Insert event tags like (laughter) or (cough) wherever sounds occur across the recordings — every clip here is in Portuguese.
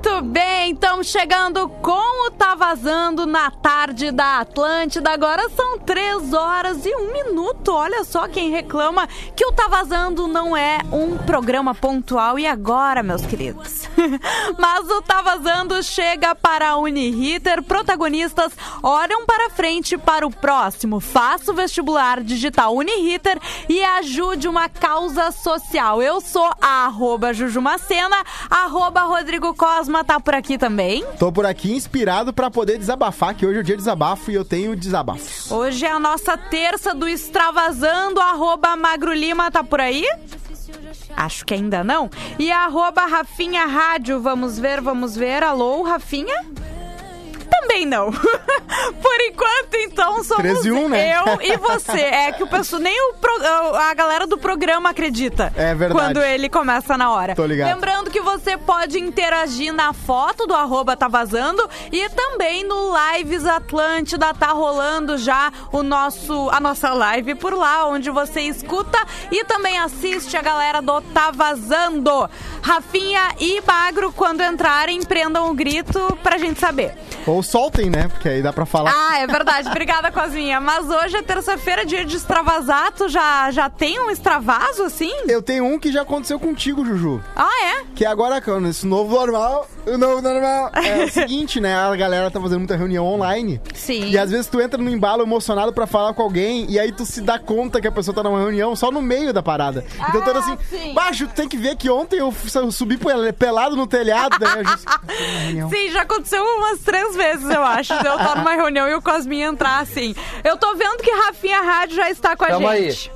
Muito bem, estamos chegando com o Vazando na tarde da Atlântida. Agora são três horas e um minuto. Olha só quem reclama que o Tá Vazando não é um programa pontual. E agora, meus queridos? (laughs) Mas o Tá Vazando chega para a Uniriter. Protagonistas olham para frente para o próximo. Faça o vestibular digital Uniriter e ajude uma causa social. Eu sou a arroba Jujumacena, arroba Rodrigo Cosma tá por aqui também. Tô por aqui inspirado para poder desabafar, que hoje é o dia de desabafo e eu tenho desabafos. Hoje é a nossa terça do Extravasando, arroba Magro Lima tá por aí? Acho que ainda não. E arroba Rafinha Rádio, vamos ver, vamos ver. Alô, Rafinha? Também não. (laughs) Por enquanto, então, somos 13 e 1, né? eu e (laughs) você. É que o pessoal, nem o pro- a galera do programa acredita. É verdade. Quando ele começa na hora. Tô ligado. Lembrando que você pode interagir na foto do arroba tá vazando e também no Lives Atlântida tá rolando já o nosso, a nossa live por lá, onde você escuta e também assiste a galera do Tá Vazando. Rafinha e Magro, quando entrarem, prendam o grito pra gente saber. Ou soltem, né? Porque aí dá pra falar. Ah, é verdade. Obrigada, Cozinha. Mas hoje é terça-feira, dia de extravasar. Tu já, já tem um extravaso, assim? Eu tenho um que já aconteceu contigo, Juju. Ah, é? Que agora, nesse novo normal, o novo normal. É o seguinte, né? A galera tá fazendo muita reunião online. Sim. E às vezes tu entra no embalo emocionado pra falar com alguém e aí tu se dá conta que a pessoa tá numa reunião só no meio da parada. Então Ah, assim, sim. baixo, tu tem que ver que ontem eu subi pel- pelado no telhado, né? (laughs) Sim, já aconteceu umas três vezes, eu acho. De eu estar numa reunião e o Cosminha entrar assim. Eu tô vendo que Rafinha Rádio já está com a Tamo gente.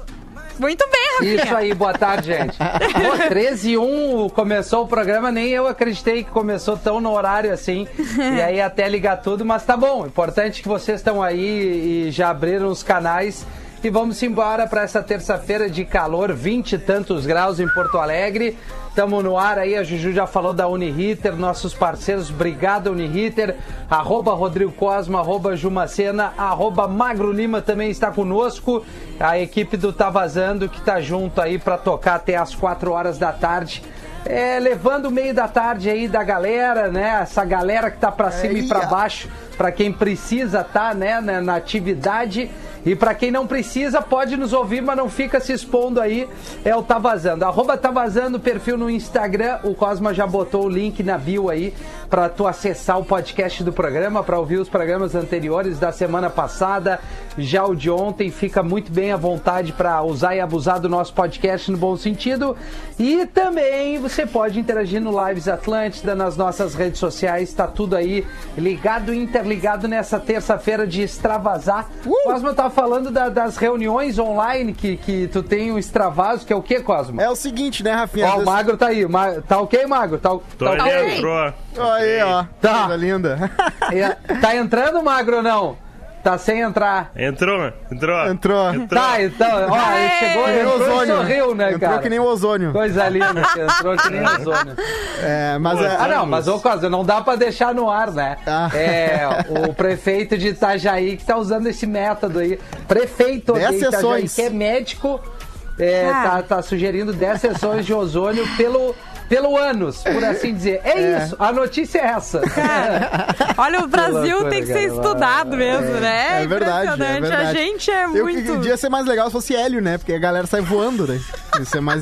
Muito bem, Rafinha. Isso aí, boa tarde, gente. (laughs) Pô, 13 e 1 começou o programa, nem eu acreditei que começou tão no horário assim. E aí até ligar tudo, mas tá bom. Importante que vocês estão aí e já abriram os canais. E vamos embora para essa terça-feira de calor, 20 e tantos graus em Porto Alegre. Estamos no ar aí, a Juju já falou da Uniriter, nossos parceiros, obrigado Uniriter, arroba Rodrigo Cosma, arroba Jumacena, arroba Magro Lima também está conosco, a equipe do Tá Vazando que tá junto aí para tocar até as 4 horas da tarde. É, levando o meio da tarde aí da galera, né? Essa galera que tá para cima e Aí, para baixo, para quem precisa tá, né, na, na atividade. E para quem não precisa, pode nos ouvir, mas não fica se expondo aí. É o Tá Vazando. Arroba Tá Vazando, perfil no Instagram. O Cosma já botou o link na bio aí para tu acessar o podcast do programa, para ouvir os programas anteriores da semana passada, já o de ontem. Fica muito bem à vontade para usar e abusar do nosso podcast no bom sentido. E também você pode interagir no Lives Atlântida, nas nossas redes sociais. Está tudo aí ligado e interligado nessa terça-feira de extravasar. Cosma tá falando da- das reuniões online que, que tu tem um extravaso, que é o que, Cosma? É o seguinte, né, Rafinha? Ó, o Magro tá aí. Ma- Tá ok, Magro? Tá, Tô tá ok? dentro, ó. Aí, ó. Tá. Coisa linda. Tá entrando, Magro, ou não? Tá sem entrar. Entrou, entrou. Entrou. Tá, então, ó, ele chegou, entrou e ozônio. sorriu, né, Entrou cara? que nem o ozônio. Coisa linda, que entrou que nem (laughs) ozônio. É, mas Pô, é. Ah, não, mas ô Cosa, não dá pra deixar no ar, né? Ah. É, o (laughs) prefeito de Itajaí que tá usando esse método aí. Prefeito Dez de Itajaí, sessões. que é médico, é, Ah. tá, tá sugerindo 10 sessões de ozônio pelo, pelo ânus, por assim dizer. É, isso, a notícia é essa. (laughs) Olha, o Brasil loucura, tem que ser cara. estudado mesmo, né? É verdade, é impressionante. verdade. A gente é Eu muito. que podia ser mais legal se fosse hélio, né? Porque a galera sai voando, né? Isso é mais,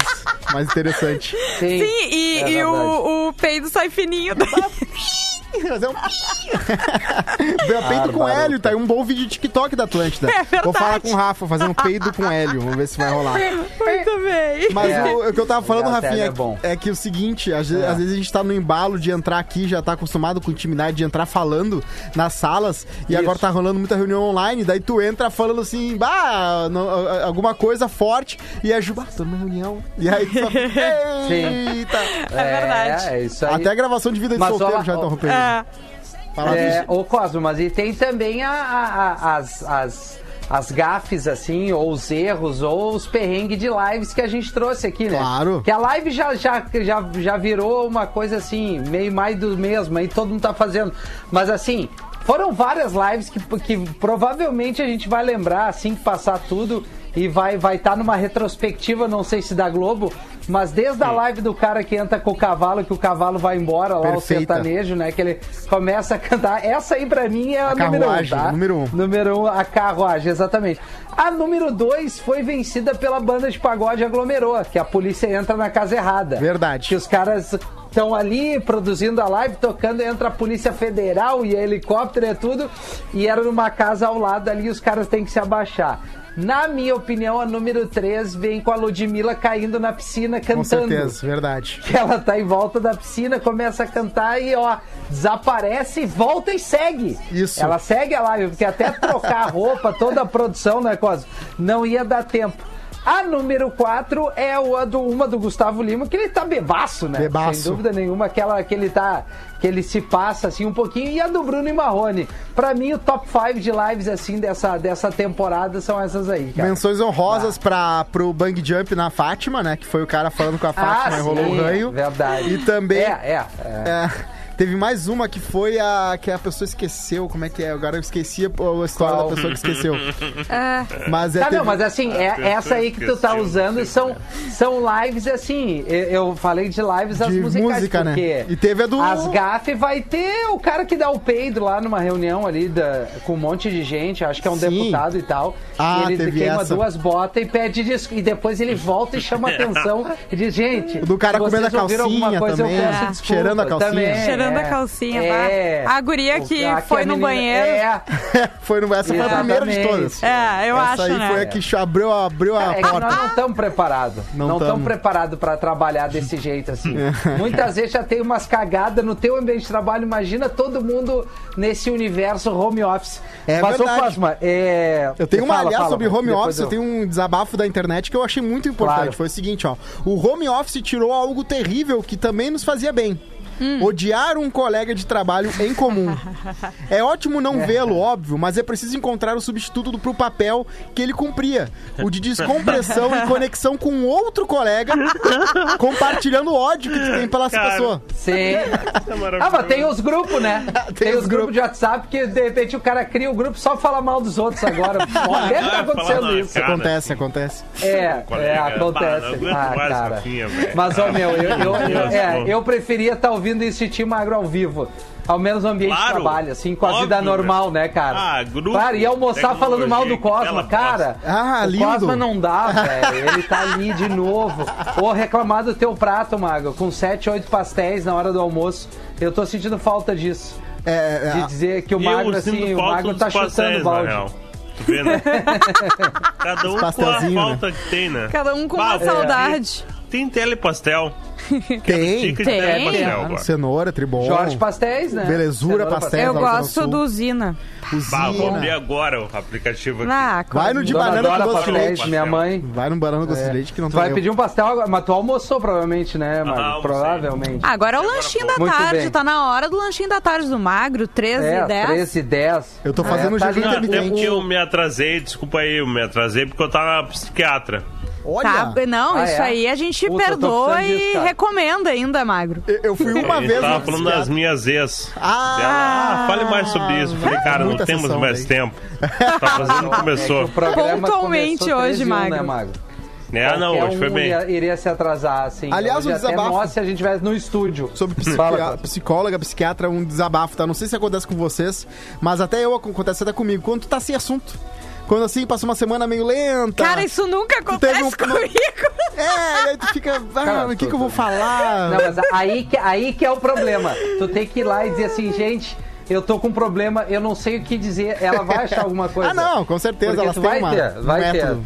mais interessante. Sim, Sim, e, é e verdade. o, o peido sai fininho. daí. (laughs) Fazer um (laughs) Deu peito com hélio, tá aí um bom vídeo de TikTok da Atlântida. É verdade. Vou falar com o Rafa, fazer um peido com hélio. Vamos ver se vai rolar. Muito bem. Mas É. o, o que eu tava falando, Rafinha, é bom. é que o seguinte, às, vezes- às vezes a gente tá no embalo de entrar aqui, já tá acostumado com intimidade de entrar falando nas salas, e Isso. agora tá rolando muita reunião online, daí tu entra falando assim, bah, não- alguma coisa forte, e a Ju, bah, tô numa reunião. E aí tu fica, (laughs) eita. É verdade. É, isso aí. Até a gravação de vida de Mas, solteiro ó, já interrompeu. É. Fala É, ô Cosmo, mas e tem também a- a- a- as, as, as gafes, assim, ou os erros, ou os perrengues de lives que a gente trouxe aqui, né? Claro. Que a live já, já, já, já virou uma coisa assim, meio mais do mesmo, aí todo mundo tá fazendo. Mas assim, foram várias lives que, que provavelmente a gente vai lembrar assim que passar tudo e vai vai estar numa retrospectiva, não sei se da Globo, Mas desde a live do cara que entra com o cavalo, que o cavalo vai embora lá, Perfeita. o sertanejo, né? Que ele começa a cantar. Essa aí pra mim é a, A número um, carruagem, tá? número um. Número um, a carruagem, exatamente. A número dois foi vencida pela banda de pagode Aglomerou, que a polícia entra na casa errada. Verdade. Que os caras estão ali produzindo a live, tocando, entra a Polícia Federal e helicóptero e tudo, e era numa casa ao lado ali, os caras têm que se abaixar. Na minha opinião, a número 3 vem com a Ludmilla caindo na piscina Com cantando. certeza, verdade. Que ela tá em volta da piscina, começa a cantar e ó, desaparece, volta e segue. Isso. Ela segue a live, porque até trocar a roupa, toda a produção, né, Não ia dar tempo. A número 4 é o- a do, uma do Gustavo Lima, que ele tá bebaço, né? Bebaço. Sem dúvida nenhuma, aquela que ele tá. Que ele se passa assim um pouquinho. E a do Bruno e Marrone. Pra mim, o top 5 de lives assim dessa, dessa temporada são essas aí, cara. Menções honrosas pra, pro Bang Jump na Fátima, né? Que foi o cara falando com a Fátima e rolou Ah, sim, um ranho. Verdade. E também. É, é. é. É, teve mais uma que foi a que a pessoa esqueceu. Como é que é? Agora eu esqueci a, história Qual? da pessoa que esqueceu. É. (laughs) Mas é. Tá, teve- não, mas assim, é, essa aí que tu tá usando são, como são lives assim. Eu, falei de lives as De musicais, música, né? E teve a do- As GAF vai ter o cara que dá o peido lá numa reunião ali da, com um monte de gente, acho que é um Sim. deputado e tal. Ah, e ele teve queima essa. duas botas e pede desculpa. E depois ele volta e chama (laughs) atenção e diz, gente. O do cara comendo a calcinha coisa, também. Cheirando a calcinha. Também, Cheirando a é. calcinha, É. tá? A guria que a foi no menina- banheiro. É. (laughs) foi no, essa foi a primeira de todas. É, eu essa acho, aí né? foi a que abriu, abriu a É que nós porta. não estamos preparados. Não estamos tamo. preparados para trabalhar desse jeito assim. (laughs) Muitas vezes já tem umas cagadas no teu ambiente de trabalho. Imagina todo mundo nesse universo home office. É Mas, ô verdade. Cosma, é... Eu tenho uma, Fala, aliás, fala, sobre home office, eu tenho um desabafo da internet que eu achei muito importante. Claro. Foi o seguinte, ó. O home office tirou algo terrível que também nos fazia bem. Odiar um colega de trabalho em comum. (laughs) É ótimo não vê-lo, óbvio, mas é preciso encontrar o substituto do- pro papel que ele cumpria. O de descompressão e conexão com outro colega, (laughs) compartilhando o ódio que tu tem pela Cara. pessoa. Sim. (laughs) É Ah, mas tem os grupos, né? Tem, os os grupos de WhatsApp que de repente o cara cria o grupo só pra falar mal dos outros agora. Por que tá acontecendo isso? cara. Acontece, acontece. É, é, acontece. Ah, cara. Mas, ó, meu, eu, eu, eu, é, eu preferia estar ouvindo esse time magro ao vivo. Ao menos no ambiente de Claro, trabalho, assim, com a óbvio, vida normal, né, cara? Ah, grupo, Claro, e almoçar falando mal do Cosma, cara. Ah, o lindo. Cosma não dá, velho. Ele tá ali de novo. Ou reclamar do teu prato, Mago, com 7, 8 pastéis na hora do almoço. Eu tô sentindo falta disso. É, é, De dizer que o sinto assim, o dos tá chutando pastéis, o na balde. Tu vê, né? (laughs) Cada um com a pastelzinho, falta que tem, né? Cada um com Bah, uma saudade. (laughs) Tem telepastel. tem. Tem. telepastel Ah, agora. Cenoura, tribom. Jorge Pastéis, né? Belezura Cenoura Pastéis. Eu gosto do Usina. Bah, vou abrir agora o aplicativo aqui. Ah, Vai no de Dona banana Dora com doce de leite. minha mãe. Vai no banana com doce de leite que não Tu tá vai eu. pedir um pastel agora, mas tu almoçou provavelmente, né, Magro? almocei. provavelmente. Agora é o lanchinho da Muito tarde. bem. Tá na hora do lanchinho da tarde do Magro, 13 é, e 10. 13 e 10. Eu tô fazendo é, tá jejum intermitente. porque eu me atrasei, desculpa aí, eu me atrasei porque eu tava na psiquiatra. Olha, Tá, não, Ah, isso é? aí a gente Puta, perdoa e disso, recomenda ainda, Magro. eu- eu fui uma Ele vez tava falando das psiquiatra. minhas ex. Ah! Ah, fale mais sobre isso. Falei, cara, não temos sessão mais daí. tempo. Tá fazendo, começou. (laughs) É Pontualmente começou hoje, 13 e um, Magro. Né, Magro? É, não, hoje foi um bem. Iria, iria se atrasar, assim. Aliás, Hoje o até desabafo- nós, se a gente estivesse no estúdio. Sobre psiqui- Fala. psicóloga, psiquiatra, um desabafo, tá? Não sei se acontece com vocês, mas até eu acontece até comigo. Quando tu tá sem assunto. Quando assim, passa uma semana meio lenta. Cara, isso nunca acontece um- comigo. É, aí tu fica. (laughs) Ah, o que, que eu vou falar? Não, mas aí que, aí que é o problema. Tu tem que ir lá e dizer assim, gente, eu tô com um problema, eu não sei o que dizer. Ela vai achar alguma coisa. Ah, não, com certeza. Porque elas tu têm vai uma, ter, um vai ter. método.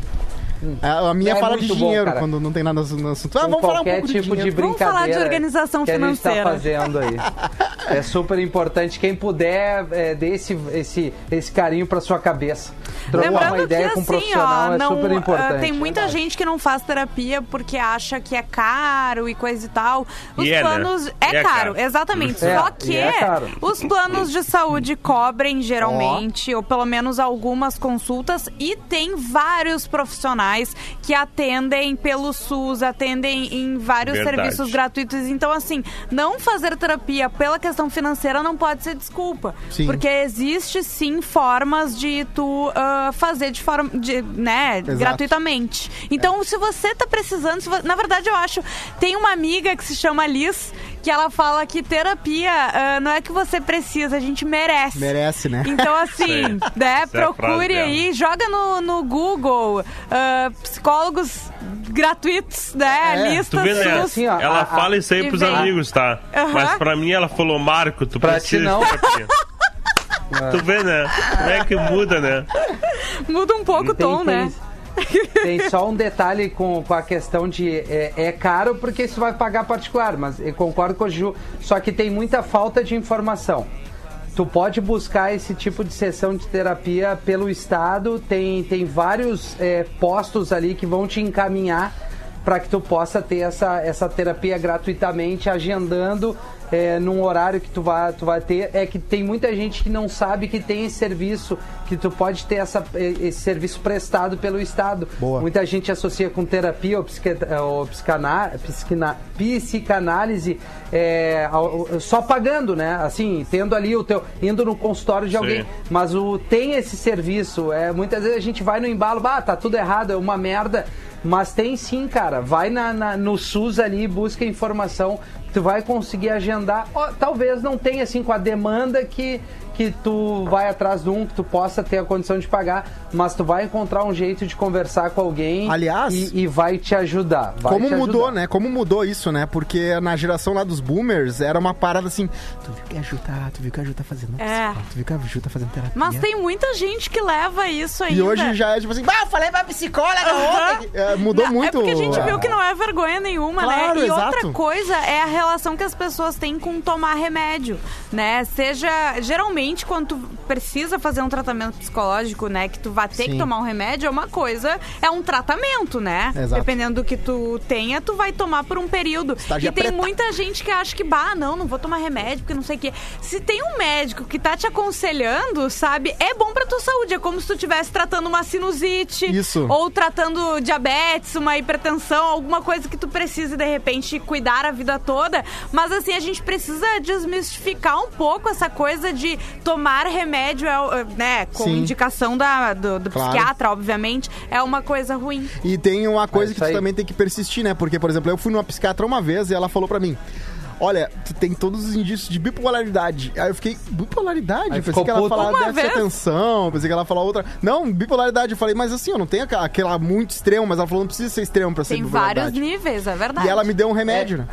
A, a minha É fala de bom, dinheiro cara. quando não tem nada no assunto. Ah, vamos falar um pouco de tipo de, dinheiro. Vamos falar de brincadeira organização que a gente tá financeira. fazendo aí. (laughs) É super importante. Quem puder, é, dê esse, esse, esse carinho pra sua cabeça. Trocar Lembrando uma ideia que com um assim, profissional ó, é não, super ah, importante. tem muita gente que não faz terapia porque acha que é caro e coisa e tal. Os E é, né? planos. É, E é caro, caro. exatamente. É, Só que é caro. os planos de saúde cobrem geralmente, ou pelo menos algumas consultas, e tem vários profissionais que atendem pelo SUS, atendem em vários Verdade. serviços gratuitos. Então, assim, não fazer terapia pela questão questão financeira não pode ser desculpa. Sim. Porque existe sim formas de tu ah, fazer de forma, de, né, gratuitamente. Então, se você tá precisando, na verdade eu acho, tem uma amiga que se chama Liz, que ela fala que terapia ah, não é que você precisa, a gente merece. Merece, né? Então, assim, né, Essa é procure dela. aí, joga no, no Google ah, psicólogos gratuitos, né? É, Tu vê, né? Assim, ó, ela a- fala isso aí pros vem. amigos, tá? Mas pra mim ela falou, Marco, tu Pra precisa ti não. de terapia. (laughs) Tu vê, né? Como é que muda, né? Muda um pouco o tom, né? Tem só um detalhe com, com a questão de. É, é caro porque você vai pagar particular, mas eu concordo com o Ju. Só que tem muita falta de informação. Tu pode buscar esse tipo de sessão de terapia pelo Estado, tem, tem vários é, postos ali que vão te encaminhar para que tu possa ter essa, essa terapia gratuitamente, agendando é, num horário que tu vai, tu vai ter. É que tem muita gente que não sabe que tem esse serviço, que tu pode ter essa, esse serviço prestado pelo Estado. Boa. Muita gente associa com terapia ou, psique, ou psiquina- psicanálise é, só pagando, né? Assim, tendo ali o teu. indo no consultório de Sim. alguém. Mas o, tem esse serviço. É, muitas vezes a gente vai no embalo, ah, tá tudo errado, é uma merda. Mas tem sim, cara. Vai na, na- no SUS ali, busca informação. Tu vai conseguir agendar. Ó, talvez não tenha assim com a demanda que, que tu vai atrás de um, que tu possa ter a condição de pagar, mas tu vai encontrar um jeito de conversar com alguém Aliás- e, e vai te ajudar. vai Como te mudou, ajudar. né? Como mudou isso, né? Porque na geração lá dos boomers era uma parada assim. Tu viu que a Ju tá, tu viu que a Ju tá fazendo É. psicólogo, Tu viu que a Ju tá fazendo terapia. Mas tem muita gente que leva isso ainda. E hoje já é tipo assim, bah, eu falei pra psicóloga ontem. É, mudou Não, muito. É porque a gente viu que não é vergonha nenhuma, Claro, né? E exato. outra coisa é a relação que as pessoas têm com tomar remédio, né? Seja, geralmente, quando tu precisa fazer um tratamento psicológico, né? Que tu vai ter Sim. que tomar um remédio, é uma coisa, é um tratamento, né? Exato. Dependendo do que tu tenha, tu vai tomar por um período. Estágio e tem preta. muita gente que acha que, bah, não, não vou tomar remédio, porque não sei o quê. Se tem um médico que tá te aconselhando, sabe, é bom pra tua saúde. É como se tu estivesse tratando uma sinusite. Isso. Ou tratando diabetes, uma hipertensão, alguma coisa que tu precise de repente cuidar a vida toda. Mas assim, a gente precisa desmistificar um pouco essa coisa de tomar remédio, é, né, com Sim. indicação da, do, do Claro. psiquiatra, obviamente, é uma coisa ruim. E tem uma coisa É que tu aí. também tem que persistir, né? Porque, por exemplo, eu fui numa psiquiatra uma vez e ela falou pra mim. Olha, tu tem todos os indícios de bipolaridade. Aí eu fiquei, bipolaridade? Aí pensei que ela falava Uma déficit de vez? atenção, pensei que ela falava outra. Não, bipolaridade. Eu falei, mas assim, eu não tenho aquela, muito extremo, mas ela falou, não precisa ser extremo pra ser Tem vários bipolaridade. níveis, é verdade. E ela me deu um remédio, né?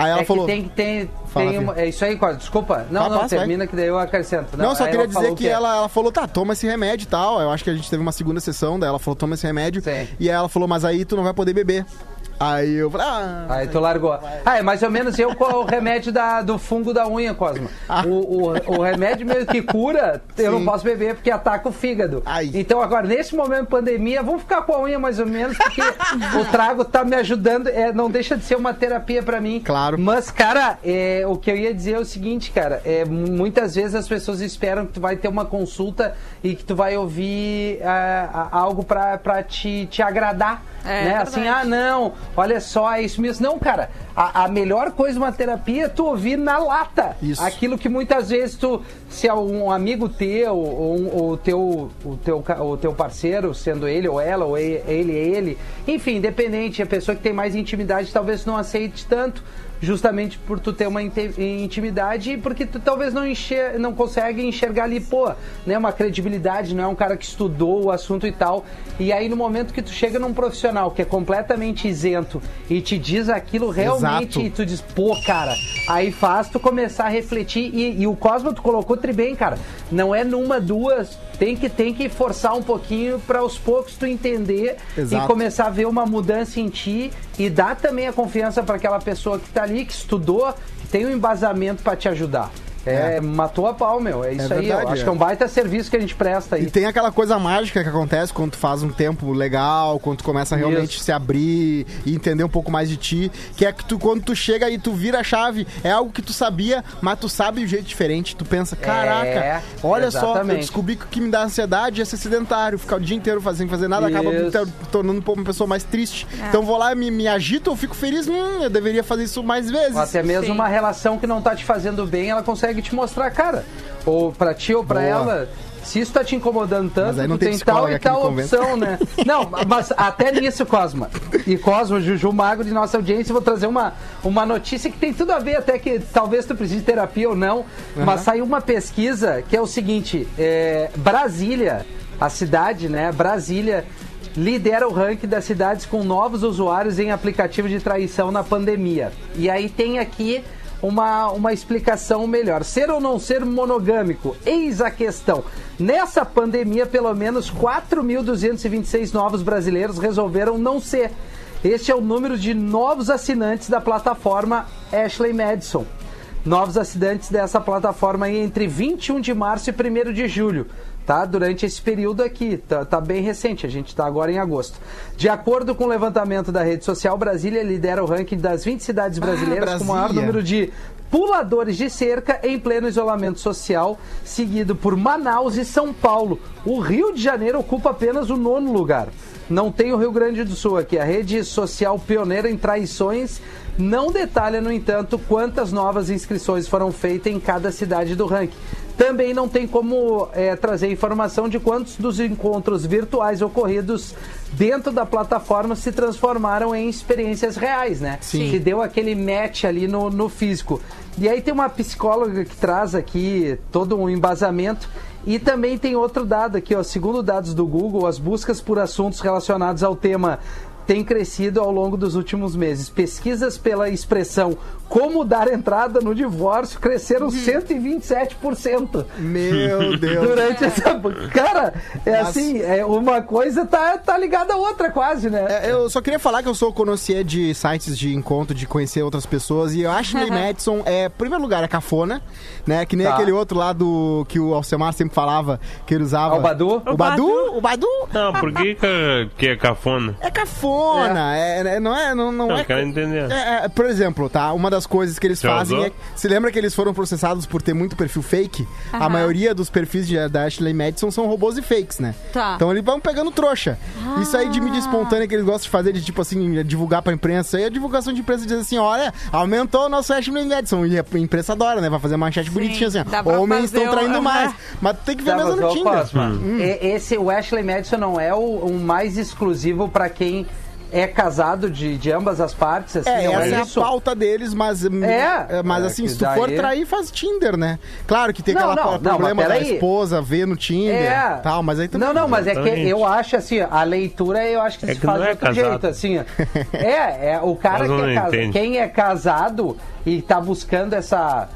Aí ela é falou. que tem que ter. Fala, tem uma- é isso aí, Cosmo. Desculpa. Não, não, termina que daí eu acrescento. Não, só aí queria ela dizer que o quê? ela, ela falou, tá, toma esse remédio e tal. Eu acho que a gente teve uma segunda sessão daí ela falou, toma esse remédio. Sim. E aí ela falou, mas aí tu não vai poder beber. Aí eu falei, ah. Aí tu largou. Ah, é mais ou menos eu com o remédio da, do fungo da unha, Cosmo. Ah. O, o, o remédio mesmo que cura, eu não Sim. posso beber porque ataca o fígado. Ai. Então agora, nesse momento de pandemia, vamos ficar com a unha mais ou menos, porque o trago tá me ajudando. É, não deixa de ser uma terapia pra mim. Claro. Mas, cara, é, o que eu ia dizer é o seguinte, cara. É, mu- muitas vezes as pessoas esperam que tu vai ter uma consulta e que tu vai ouvir ah, ah, algo pra, pra te, te agradar. É, né? verdade. Assim, ah, não, olha só, é isso mesmo. Não, cara, a, a melhor coisa de uma terapia é tu ouvir na lata. Isso. Aquilo que muitas vezes tu, se é um amigo teu, ou um- ou o teu, o teu, o teu parceiro, sendo ele ou ela, ou e- ele, ele, enfim, independente, a pessoa que tem mais intimidade talvez não aceite tanto. Justamente por tu ter uma intimidade e porque tu talvez não, enxer não consegue enxergar ali, pô, né, uma credibilidade, não é um cara que estudou o assunto e tal. E aí no momento que tu chega num profissional que é completamente isento e te diz aquilo realmente Exato. e tu diz, pô, cara, aí faz tu começar a refletir e, e o Cosmo tu colocou tri bem, cara. Não é numa, duas, tem que, tem que forçar um pouquinho para aos poucos tu entender Exato. e começar a ver uma mudança em ti e dar também a confiança para aquela pessoa que tá ali, que estudou, que tem um embasamento para te ajudar. É, matou a pau, meu. É isso aí. verdade, eu acho é. que é um baita serviço que a gente presta aí. E tem aquela coisa mágica que acontece quando tu faz um tempo legal, quando tu começa a realmente Isso. se abrir e entender um pouco mais de ti, que é que tu, quando tu chega e tu vira a chave, é algo que tu sabia, mas tu sabe de um jeito diferente. Tu pensa, caraca, É, olha só, eu exatamente. descobri que o que me dá ansiedade é ser sedentário, ficar o dia inteiro fazendo, fazer nada, acaba me Isso. tor- tornando um pouco uma pessoa mais triste. Então vou lá, me, me agito, eu fico feliz, hum, eu deveria fazer isso mais vezes. Ou até mesmo Sim. uma relação que não tá te fazendo bem, ela consegue te mostrar, cara. Ou pra ti ou pra Boa. ela. Se isso tá te incomodando tanto, tu tem tem tal e tal opção, né? (laughs) Não, mas até nisso, Cosma. E Cosma, Juju Magro de nossa audiência, vou trazer uma, uma notícia que tem tudo a ver, até que talvez tu precise de terapia ou não. Mas saiu uma pesquisa que é o seguinte: é, Brasília, a cidade, né? Brasília lidera o ranking das cidades com novos usuários em aplicativo de traição na pandemia. E aí tem aqui uma, uma explicação melhor. Ser ou não ser monogâmico? Eis a questão. Nessa pandemia, pelo menos 4.226 novos brasileiros resolveram não ser. Este é o número de novos assinantes da plataforma Ashley Madison. Novos assinantes dessa plataforma entre 21 de março e 1 de julho tá? Durante esse período aqui, tá, tá bem recente, a gente está agora em agosto. De acordo com o levantamento da rede social, Brasília lidera o ranking das 20 cidades brasileiras com o maior número de puladores de cerca em pleno isolamento social, seguido por Manaus e São Paulo. O Rio de Janeiro ocupa apenas o nono lugar. Não tem o Rio Grande do Sul aqui. A rede social pioneira em traições não detalha, no entanto, quantas novas inscrições foram feitas em cada cidade do ranking. Também não tem como é, trazer informação de quantos dos encontros virtuais ocorridos dentro da plataforma se transformaram em experiências reais, né? Sim. Que deu aquele match ali no, no físico. E aí tem uma psicóloga que traz aqui todo um embasamento. E também tem outro dado aqui, ó. Segundo dados do Google, as buscas por assuntos relacionados ao tema têm crescido ao longo dos últimos meses. Pesquisas pela expressão como dar entrada no divórcio cresceram 127%. Meu (laughs) Deus. Durante essa. Cara, é Mas- assim, é, uma coisa tá, tá ligada à outra, quase, né? É, eu só queria falar que eu sou conhecer de sites de encontro, de conhecer outras pessoas, e eu acho que (laughs) Madison é, em primeiro lugar, é cafona, né? Que nem Tá. aquele outro lá do que o Alcemar sempre falava, que ele usava. Ah, o Badu? O Badu? O Badu? Não, por que que, que é cafona? É cafona, é. é- não é, não, não Não, é. eu quero entender. É, é, por exemplo, tá? Uma das coisas que eles Já fazem usou? é. Se lembra que eles foram processados por ter muito perfil fake? A maioria dos perfis de- da Ashley Madison são robôs e fakes, né? Tá. Então eles vão pegando trouxa. Isso aí de Ah. mídia espontânea que eles gostam de fazer, de tipo assim, divulgar pra imprensa. Aí a divulgação de imprensa diz assim: olha, aumentou o nosso Ashley Madison. E a imprensa adora, né? Vai fazer manchete bonitinha assim, Homens estão traindo (laughs) o- mais. Mas tem que ver Tá, mesmo no Tinder. Cosma, Hum. e- Esse, o Ashley Madison não é o, o mais exclusivo pra quem é casado de, de ambas as partes, assim, É, não essa é, isso? a pauta deles, mas, hum, É. é, mas É, assim, que se tu for daí- trair, faz Tinder, né? Claro que tem Não, aquela não, pro- não, problema mas da esposa ver no Tinder É. tal, mas aí também... Não, não, mas é que Exatamente. eu acho assim, a leitura eu acho que É se que faz não de é outro casado. jeito, assim. (laughs) É, é o cara que não é casado. Quem é casado e tá buscando essa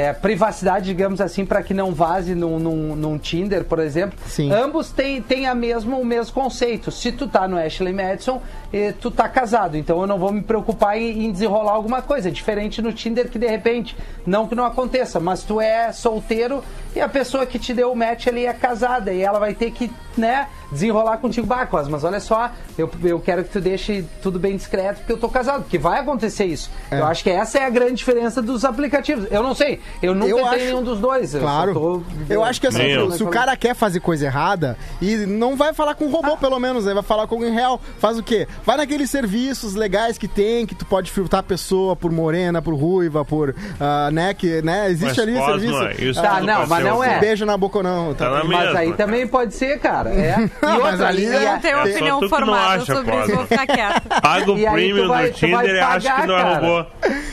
é, privacidade, digamos assim, para que não vaze num, num, num Tinder, por exemplo. Sim. Ambos têm, têm a mesmo, o mesmo conceito. Se tu tá no Ashley Madison, eh, tu tá casado. Então eu não vou me preocupar em, em desenrolar alguma coisa. É diferente no Tinder que de repente, não que não aconteça, mas tu é solteiro e a pessoa que te deu o match ali é casada e ela vai ter que, né, desenrolar contigo. Bah, Cos, mas olha só, eu, eu quero que tu deixe tudo bem discreto porque eu tô casado, porque vai acontecer isso. É. Eu acho que essa é a grande diferença dos aplicativos. Eu não sei, eu nunca Eu tenho acho- nenhum dos dois. eu Claro. tô- Eu acho que assim, eu. se o cara quer fazer coisa errada e não vai falar com um robô, pelo menos, né? Vai falar com alguém real. Faz o quê? Vai naqueles serviços legais que tem, que tu pode filtrar a pessoa por morena, por ruiva, por. ah, né? Que, né? Existe Mas, ali Cosma, serviço. isso Tá, não, pode mas não um- é. Beijo na boca ou não. Tá na Mas aí também pode ser, cara. É. (laughs) E outra, ali e é- a- Não tenho É opinião não formada sobre isso, vou ficar quieta. Paga o premium do Tinder e acha pagar, que não é robô.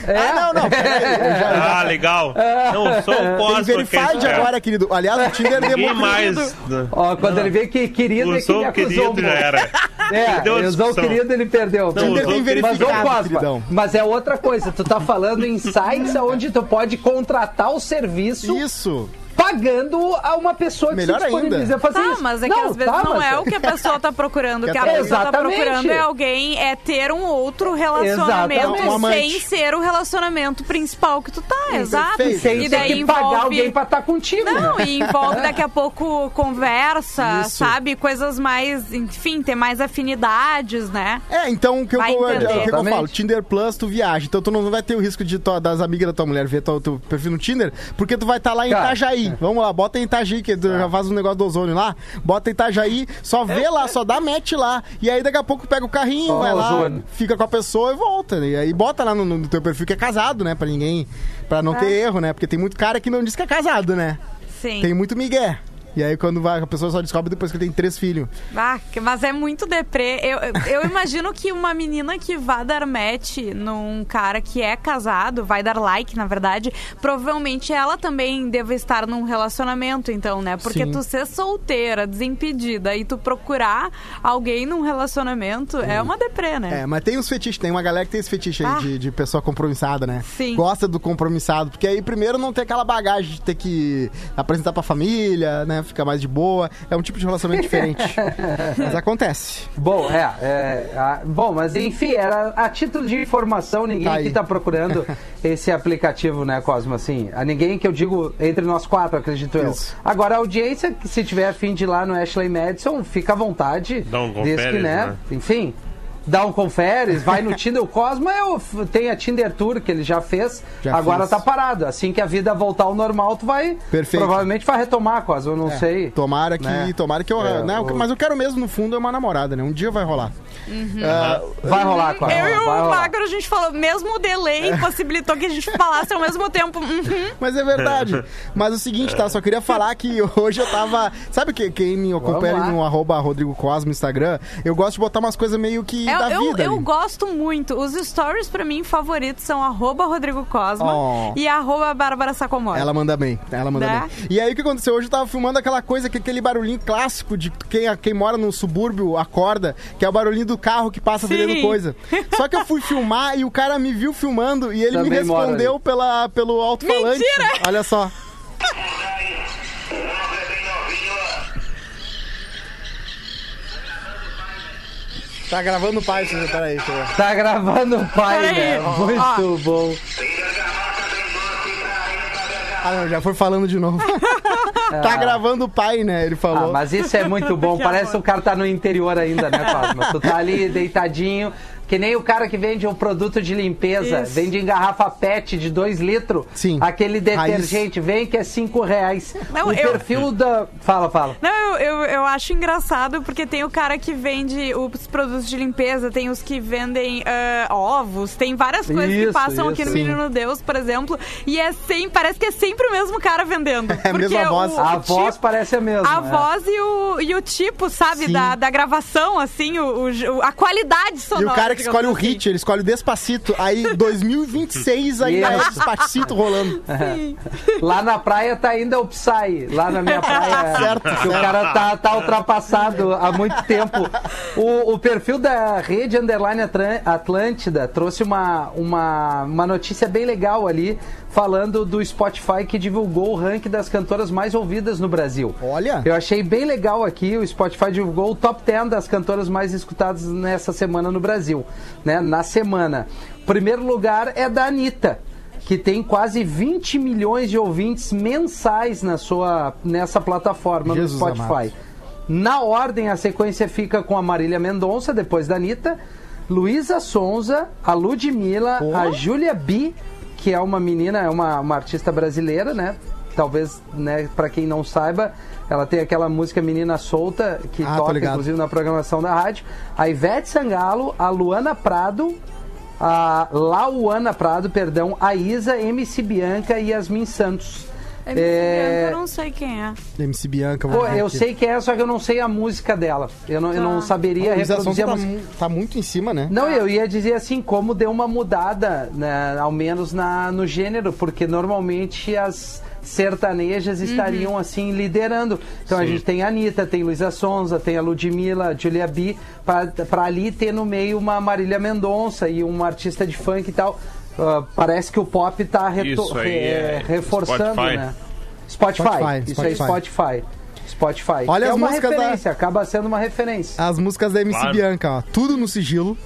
é. Ah, não, não. eu Ah, legal. Não, só o Tem é Verified esperto. agora, querido. Aliás, o Tinder demorou. mais. Ó, quando ele vê que querido é que Usou ele acusou querido já era. É, usou o querido, ele perdeu. Não, Tinder usou tem verificado, mas é outra coisa. Tu tá falando em sites onde tu pode contratar o serviço Isso. Pagando a uma pessoa que Melhor se disponibiliza a fazer Tá, isso. mas é que às vezes tá, não mas- é o que a pessoa tá procurando. O que a (laughs) pessoa tá procurando é alguém, é ter um outro relacionamento. Um sem ser o relacionamento principal que tu tá, exato. perfeito. Sem E ter daí que pagar envolve... alguém pra estar contigo, Não, né? e envolve daqui a pouco conversa, Isso. sabe? Coisas mais, enfim, ter mais afinidades, né? É, então o que eu, Vai vou- é, entender. o que eu falo? Tinder Plus, tu viaja. Então tu não vai ter o risco de tua- das amigas da tua mulher ver teu, teu perfil no Tinder, porque tu vai estar lá em Cara, Itajaí. Vamos lá, bota em Itajaí, que tu já faz um negócio do ozônio lá. Bota em Itajaí, só vê lá, só dá match lá. E aí daqui a pouco pega o carrinho, Ó, vai lá, ozônio. fica com a pessoa e volta. né? E aí bota lá no, no teu perfil que é casado, né? Pra ninguém. Pra não ter erro, né? Porque tem muito cara que não diz que é casado, né? Sim. Tem muito migué. E aí quando vai, a pessoa só descobre depois que tem três filhos. Ah, mas é muito deprê. Eu, eu- (laughs) imagino que uma menina que vá dar match num cara que é casado, vai dar like, na verdade, provavelmente ela também deve estar num relacionamento, então, né? Porque Sim. tu ser solteira, desimpedida, e tu procurar alguém num relacionamento é uma deprê, né? É, mas tem os fetiches, tem uma galera que tem esse fetiche aí Ah. de, de pessoa compromissada, né? Sim. Gosta do compromissado, porque aí primeiro não tem aquela bagagem de ter que apresentar pra família, né? Ficar mais de boa. É um tipo de relacionamento diferente. (laughs) mas acontece. Bom, é, é, a- bom, mas enfim, era a título de informação, ninguém Tá aqui tá procurando (laughs) esse aplicativo, né, Cosmo, assim, a ninguém que eu digo entre nós quatro, acredito eu. Isso. Agora, a audiência, que se tiver afim de ir lá no Ashley Madison, fica à vontade. Dá um desde que, né, né? enfim... Dá um conferes, vai no Tinder. O Cosmo é o, tem a Tinder Tour que ele já fez, Já agora fiz. tá parado. Assim que a vida voltar ao normal, tu vai. Perfeito. Provavelmente vai retomar, Cosmo, eu não É, sei. Tomara que, né? tomara que eu. É, né, o- Mas eu quero mesmo, no fundo, é uma namorada, né? Um dia vai rolar. Ah, Vai rolar, Cosmo. Eu e o. Magro, a gente falou, mesmo o delay possibilitou que a gente falasse ao mesmo tempo. Uhum. Mas é verdade. Mas o seguinte, tá? Só queria falar que hoje eu tava. Sabe que quem me acompanha no arroba Rodrigo Cosmo no Instagram? Eu gosto de botar umas coisas meio que Eu, da eu, vida. eu ali. gosto muito. Os stories, pra mim, favoritos são arroba Rodrigo Cosma Oh. e arroba Bárbara Sacomori. Ela manda bem, ela manda Né? bem. E aí o que aconteceu? Hoje eu tava filmando aquela coisa, que aquele barulhinho clássico de quem, quem mora no subúrbio acorda, que é o barulhinho do carro que passa vendendo coisa. Só que eu fui filmar e o cara me viu filmando e ele me Também mora respondeu pela, pelo alto-falante. Mentira! Olha só. Tá gravando o pai, você peraí, ver. Tá gravando o pai, Peraí, né? ó, Muito bom. Ah, não, já foi falando de novo. (laughs) tá gravando o pai, né? Ele Ah, falou. mas isso é muito (laughs) bom. Parece que o cara tá no interior ainda, né, Cosma? Tu tá ali deitadinho, que nem o cara que vende um produto de limpeza, Isso. vende em garrafa PET de 2 litros. Sim. Aquele detergente, vem que é 5 reais. Não, o eu- perfil da. Fala, fala. Não, eu, eu, eu acho engraçado porque tem o cara que vende os produtos de limpeza, tem os que vendem ah, ovos, tem várias coisas que Isso, passam aqui isso. no Sim. Menino Deus, por exemplo, e é sempre, parece que é sempre o mesmo cara vendendo. (laughs) É a porque mesma voz. o- A o voz tipo- parece a mesma. A é. voz e o, e o tipo, sabe, Sim. da, da gravação, assim, o, o- a qualidade E sonora. Digamos escolhe o hit, ele escolhe o Despacito. Aí, 2026, ainda é. Despacito rolando. (laughs) Sim. Lá na praia tá ainda o Psy. Lá na minha praia. (laughs) Certo, que certo. O cara tá, tá ultrapassado há muito tempo. O, o perfil da rede Underline Atlântida trouxe uma, uma, uma notícia bem legal ali, falando do Spotify que divulgou o ranking das cantoras mais ouvidas no Brasil. Olha. Eu achei bem legal aqui, o Spotify divulgou o top 10 das cantoras mais escutadas nessa semana no Brasil, né? Na semana. Primeiro lugar é da Anitta, que tem quase 20 milhões de ouvintes mensais na sua, nessa plataforma no Spotify. amado. Na ordem, a sequência fica com a Marília Mendonça, depois da Anitta, Luísa Sonza, a Ludmilla, a Júlia B, que é uma menina, é uma, uma artista brasileira, né? Talvez, né, para quem não saiba, ela tem aquela música Menina Solta, que Ah, toca inclusive na programação da rádio. A Ivete Sangalo, a Luana Prado, a Lauana Prado, perdão, a Isa, MC Bianca e Yasmin Santos. MC É, Bianca, eu não sei quem é. MC Bianca. vou Pô, eu aqui. sei que é, só que eu não sei a música dela. Eu não, eu não Tá. saberia A Luísa reproduzir a Sonza tá, música. tá muito em cima, né? Não, eu ia dizer assim, como deu uma mudada, né, ao menos na, no gênero, porque normalmente as sertanejas estariam assim liderando. Então a gente tem a Anitta, tem Luísa Sonza, tem a Ludmilla, a Julia B, para ali ter no meio uma Marília Mendonça e uma artista de funk e tal. Ah, parece que o pop tá aí re- é reforçando, Spotify. né? Spotify. Spotify, Isso aí, Spotify. Spotify. Spotify. Olha é as uma músicas da- referência, acaba sendo uma referência. As músicas da MC Claro. Bianca, ó. Tudo no sigilo.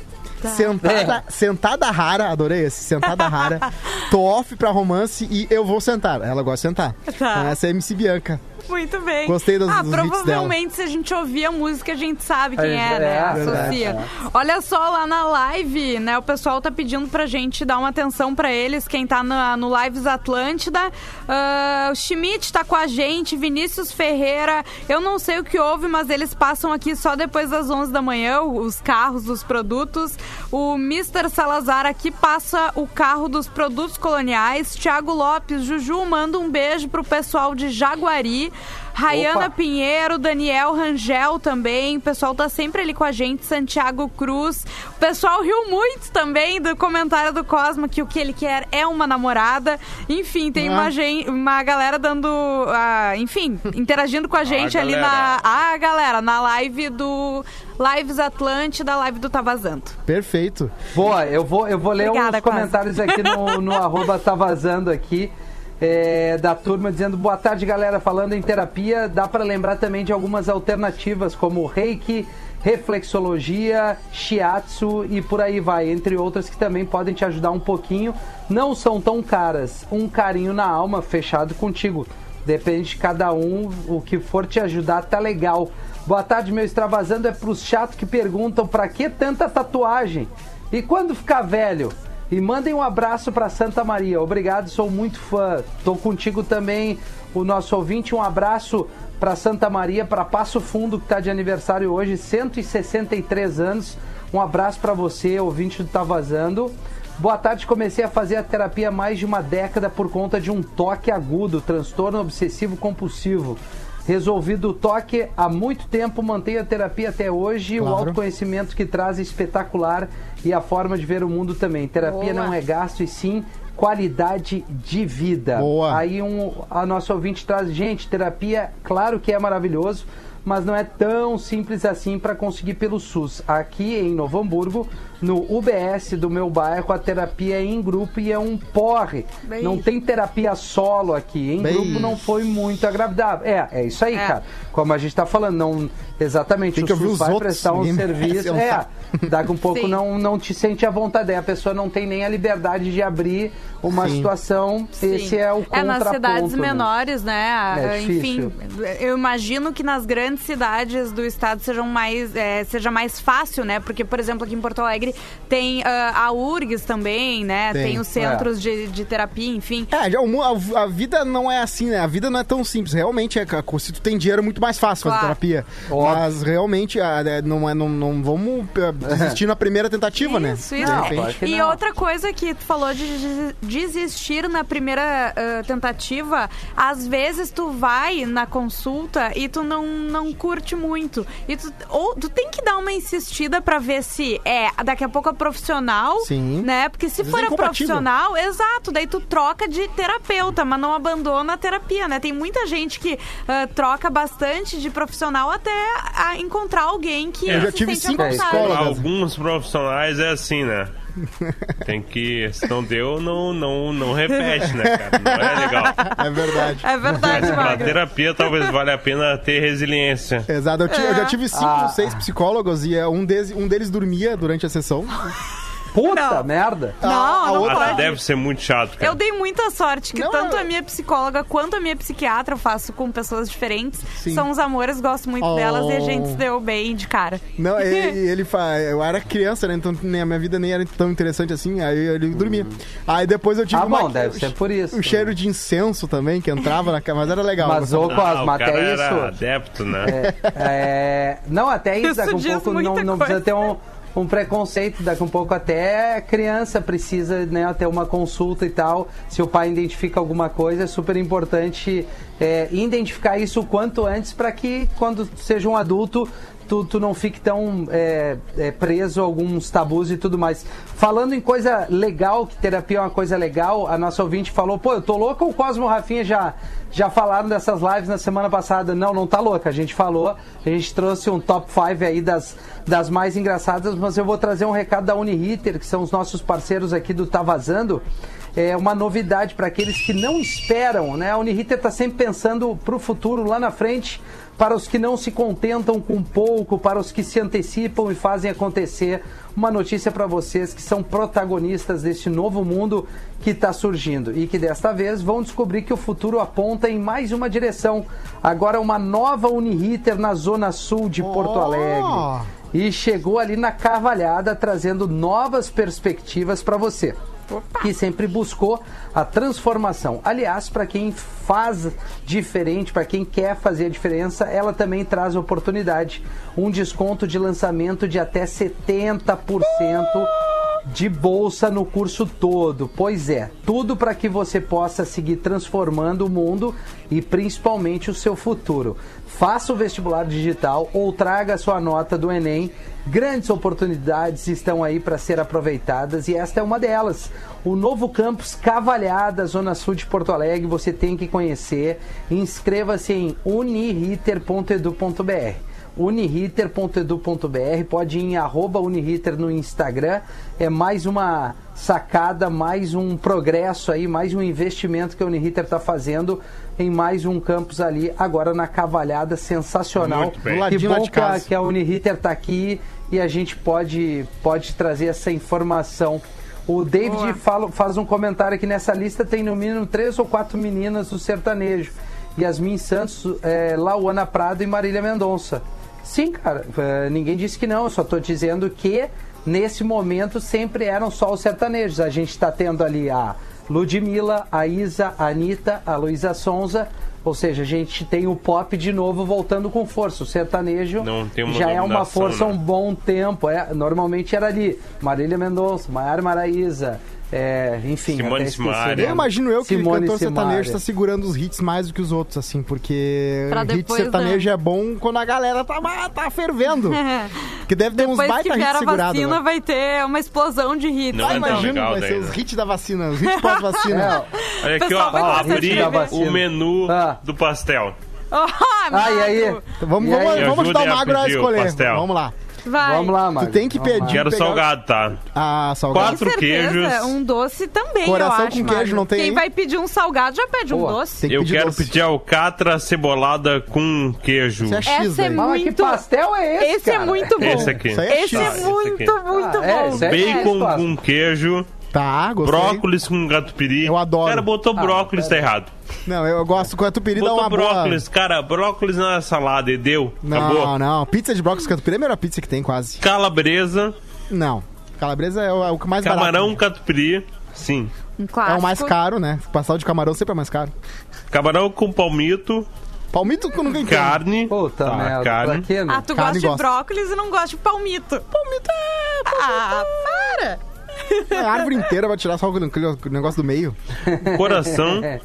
Tá. Sentada, sentada rara, adorei esse. Sentada rara. (laughs) Tô off pra romance e eu vou sentar. Ela gosta de sentar. Tá. Então essa é a MC Bianca. Muito bem. Gostei dos- Ah, dos provavelmente se a gente ouvir a música, a gente sabe quem É, é, né? é, Associa. verdade, Olha só, lá na live, né? O pessoal tá pedindo pra gente dar uma atenção pra eles. Quem tá na- no Lives Atlântida. Ah, o Schmidt tá com a gente, Vinícius Ferreira. Eu não sei o que houve, mas eles passam aqui só depois das 11 da manhã, os carros dos produtos. O Mr. Salazar aqui passa o carro dos produtos coloniais. Tiago Lopes, Juju, manda um beijo pro pessoal de Jaguari. Rayana Opa. Pinheiro, Daniel Rangel também. O pessoal tá sempre ali com a gente. Santiago Cruz. O pessoal riu muito também do comentário do Cosmo que o que ele quer é uma namorada. Enfim, tem Ah. uma, gen- uma galera dando. ah, enfim, interagindo com a (laughs) gente ali na. galera. Ah, galera, na live do Lives Atlântida, live do Tá Vazando. Perfeito. Boa, eu vou, eu vou ler Obrigada, uns comentários aqui no, no (laughs) arroba tá vazando aqui. É, da turma dizendo boa tarde galera falando em terapia. Dá para lembrar também de algumas alternativas como reiki reflexologia shiatsu e por aí vai entre outras que também podem te ajudar um pouquinho. Não são tão caras. Um carinho na alma fechado contigo. Depende de cada um o que for te ajudar tá legal. Boa tarde meu extravasando é pros chatos que perguntam pra que tanta tatuagem? E quando ficar velho? E mandem um abraço para Santa Maria. Obrigado, sou muito fã. Tô contigo também, o nosso ouvinte. Um abraço para Santa Maria, para Passo Fundo, que está de aniversário hoje, 163 anos. Um abraço para você, ouvinte do Tá Vazando. Boa tarde, comecei a fazer a terapia há mais de uma década por conta de um toque agudo, transtorno obsessivo compulsivo. Resolvido o toque há muito tempo, mantenho a terapia até hoje. O Claro. autoconhecimento que traz é espetacular e a forma de ver o mundo também. Terapia Boa. não é gasto e sim qualidade de vida. Boa. Aí um, a nossa ouvinte traz, gente, terapia, claro que é maravilhoso, mas não é tão simples assim para conseguir pelo SUS. Aqui em Novo Hamburgo, no UBS do meu bairro, a terapia é em grupo e é um porre. Bem. Não tem terapia solo aqui. Em Bem. grupo não foi muito agradável. É, é isso aí, É. cara. Como a gente tá falando, não exatamente Tem o SUS os vai outros, prestar um merece, serviço. (laughs) é um É, daqui um pouco Sim. não, não te sente à vontade. A pessoa não tem nem a liberdade de abrir uma Sim. situação. Esse Sim. é o É contraponto. nas cidades né? menores, né? É Enfim, difícil. eu imagino que nas grandes cidades do estado sejam mais, é, seja mais fácil, né? Porque, por exemplo, aqui em Porto Alegre tem ah, a URGS também, né? Tem, Tem. os centros de, de terapia, enfim. É, já a, a vida não é assim, né? A vida não é tão simples. Realmente, é, se tu tem dinheiro, é muito mais fácil fazer Claro. terapia. Óbvio. Mas realmente, é, não, é, não, não vamos é, (laughs) desistir na primeira tentativa, né? Isso, De isso. Não, que E outra coisa que tu falou de des- desistir na primeira ah, tentativa, às vezes tu vai na consulta e tu não, não curte muito. E tu, ou tu tem que dar uma insistida pra ver se é daqui a pouco a profissional, Sim. né? Porque se for é a profissional, exato, daí tu troca de terapeuta, mas não abandona a terapia, né? Tem muita gente que ah, troca bastante de profissional até a encontrar alguém que Eu já tive cinco psicólogas. Alguns profissionais é assim, né? (laughs) Tem que. Se não deu, não, não, não repete, né, cara? Não é legal. É verdade. É verdade, Mas pra terapia talvez valha a pena ter resiliência. Exato, eu, ti- eu já tive cinco, Ah. seis psicólogos e é, um, deles, um deles dormia durante a sessão. Puta Não. merda. Não, A- a não Até pode. deve ser muito chato, cara. Eu dei muita sorte que Não, tanto eu- a minha psicóloga quanto a minha psiquiatra eu faço com pessoas diferentes. Sim. São os amores, gosto muito Oh. delas e a gente se deu bem de cara. Não, e, (laughs) e ele fa... Eu era criança, né? Então nem a minha vida nem era tão interessante assim. Aí ele dormia. Aí depois eu tive Ah, uma... bom, deve ser por isso. Um cheiro de incenso também que entrava na cama, mas era legal. Mas, Ah, o até cara era isso. adepto, né? É, não, até isso, Isso um diz pouco não, não coisa. precisa ter um, um preconceito, daqui um pouco até criança precisa né, ter uma consulta e tal. Se o pai identifica alguma coisa, é super importante é, identificar isso o quanto antes para que quando seja um adulto tu, tu não fique tão é, é, preso a alguns tabus e tudo mais. Falando em coisa legal, que terapia é uma coisa legal, a nossa ouvinte falou, pô, eu tô louca, o Cosmo Rafinha já, já falaram dessas lives na semana passada. Não, não tá louca, a gente falou, a gente trouxe um top 5 aí das, das mais engraçadas, mas eu vou trazer um recado da Uniriter, que são os nossos parceiros aqui do Tá Vazando, é uma novidade para aqueles que não esperam, né? A Uniriter está sempre pensando para o futuro lá na frente, para os que não se contentam com pouco, para os que se antecipam e fazem acontecer. Uma notícia para vocês que são protagonistas deste novo mundo que está surgindo e que desta vez vão descobrir que o futuro aponta em mais uma direção. Agora uma nova Uniriter na zona sul de Porto Oh! Alegre e chegou ali na Carvalhada trazendo novas perspectivas para você. Que sempre buscou a transformação. Aliás, para quem faz diferente, para quem quer fazer a diferença, ela também traz oportunidade. Um desconto de lançamento de até 70% de bolsa no curso todo. Pois é, tudo para que você possa seguir transformando o mundo e principalmente o seu futuro. Faça o vestibular digital ou traga a sua nota do Enem. Grandes oportunidades estão aí para ser aproveitadas e esta é uma delas. O novo campus Cavalhada, Zona Sul de Porto Alegre, você tem que conhecer. Inscreva-se em uniriter.edu.br uniriter.edu.br, pode ir em arroba uniriter no Instagram, é mais uma sacada, mais um progresso aí, mais um investimento que a Uniriter está fazendo em mais um campus ali, agora na Cavalhada, sensacional. Que bom de que a, casa. que a Uniriter está aqui e a gente pode, pode trazer essa informação. O David fala- faz um comentário aqui nessa lista, tem no mínimo três ou quatro meninas do sertanejo. Yasmin Santos, é, Lauana Prado e Marília Mendonça. Sim, cara, é, ninguém disse que não, eu só estou dizendo que nesse momento sempre eram só os sertanejos. A gente está tendo ali a Ludmilla, a Isa, a Anitta, a Luísa Sonza. Ou seja, a gente tem o pop de novo voltando com força. O sertanejo Não tem uma já é uma força né? um bom tempo. É, normalmente era ali Marília Mendonça, Maiara Maraíza, é, enfim. Simone Simaria. Eu imagino eu que Simone o cantor sertanejo Simaria. tá segurando os hits mais do que os outros, assim, porque Pra o hit depois, sertanejo né? é bom quando a galera tá, tá fervendo. (laughs) Porque deve ter uns Depois baita que vier hits a segurados. vacina, né? vai ter uma explosão de hits. Não Ah, é imagino, legal vai daí, ser os né? hits da vacina, os hits pós-vacina. (laughs) É, Olha aqui, ó, a abri o menu Ah. do pastel. Oh, (laughs) Ah, e aí? Então vamos, E aí? vamos, Me vamos ajudar o Magro a escolher. pastel. Vamos lá. Vai. Vamos lá, Tu Magro. tem que Vamos pedir. Quero pegar- salgado, tá? Ah, salgado. Quatro certeza, queijos. Um doce também, Coração eu acho, com queijo Magro. não tem Quem vai pedir um salgado já pede um Boa. doce. Tem que Eu pedir quero doce. pedir alcatra cebolada com queijo. Isso é X Essa é. Ah, mas que Muito- pastel é esse, Esse é cara? muito bom. Esse aqui. Aí é Esse é Ah, esse muito, aqui. muito Ah, é, bom. isso é Bacon Clássico. com queijo. Tá, gostei. Brócolis com catupiry. Eu adoro. O cara botou Ah, brócolis, tá errado. Não, eu gosto com a tupiri dá Botou uma boa... brócolis, cara, brócolis na salada e deu. Não, Acabou. não. Pizza de brócolis com catupiry é a melhor pizza que tem, quase. Calabresa, Não. Calabresa é o, é o que mais camarão barato. catupiry. Sim. Um É o mais caro, né? Pastel de camarão sempre é mais caro. Camarão com palmito, Palmito que eu nunca entendo. carne. Puta tá, merda, carne. pra quê, né? Ah, tu Carne gosta de gosto. brócolis e não gosta de palmito. Palmito é... Ah, para. A árvore inteira vai tirar só o negócio do meio. Coração É.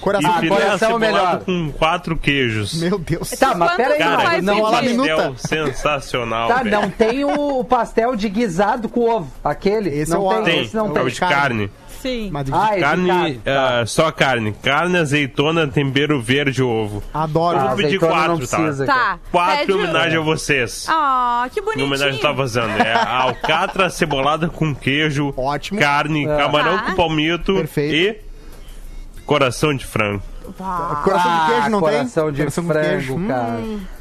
Coração. E coração acebolado melhor. com quatro queijos. Meu Deus. Tá, mas pera aí, Cara, não, que minuta. sensacional, Tá, velho. não tem o pastel de guisado com ovo. Aquele. Esse não é o- tem, Tem, esse não é o tem. de carne. Sim. Mas Ah, é de Carne, carne. tá. ah, só carne. Carne, azeitona, tempero verde ovo. adoro. Ah, vou pedir azeitona quatro, tá? precisa, cara. Tá. Quatro pede- em homenagem a vocês. Ah, que Em bonitinho. homenagem tá vazando. É alcatra (laughs) cebolada com queijo, Ótimo. carne, É. camarão Tá. com palmito Perfeito. e coração de frango. Coração de queijo não Ah, coração tem? de coração frango, Hum, cara.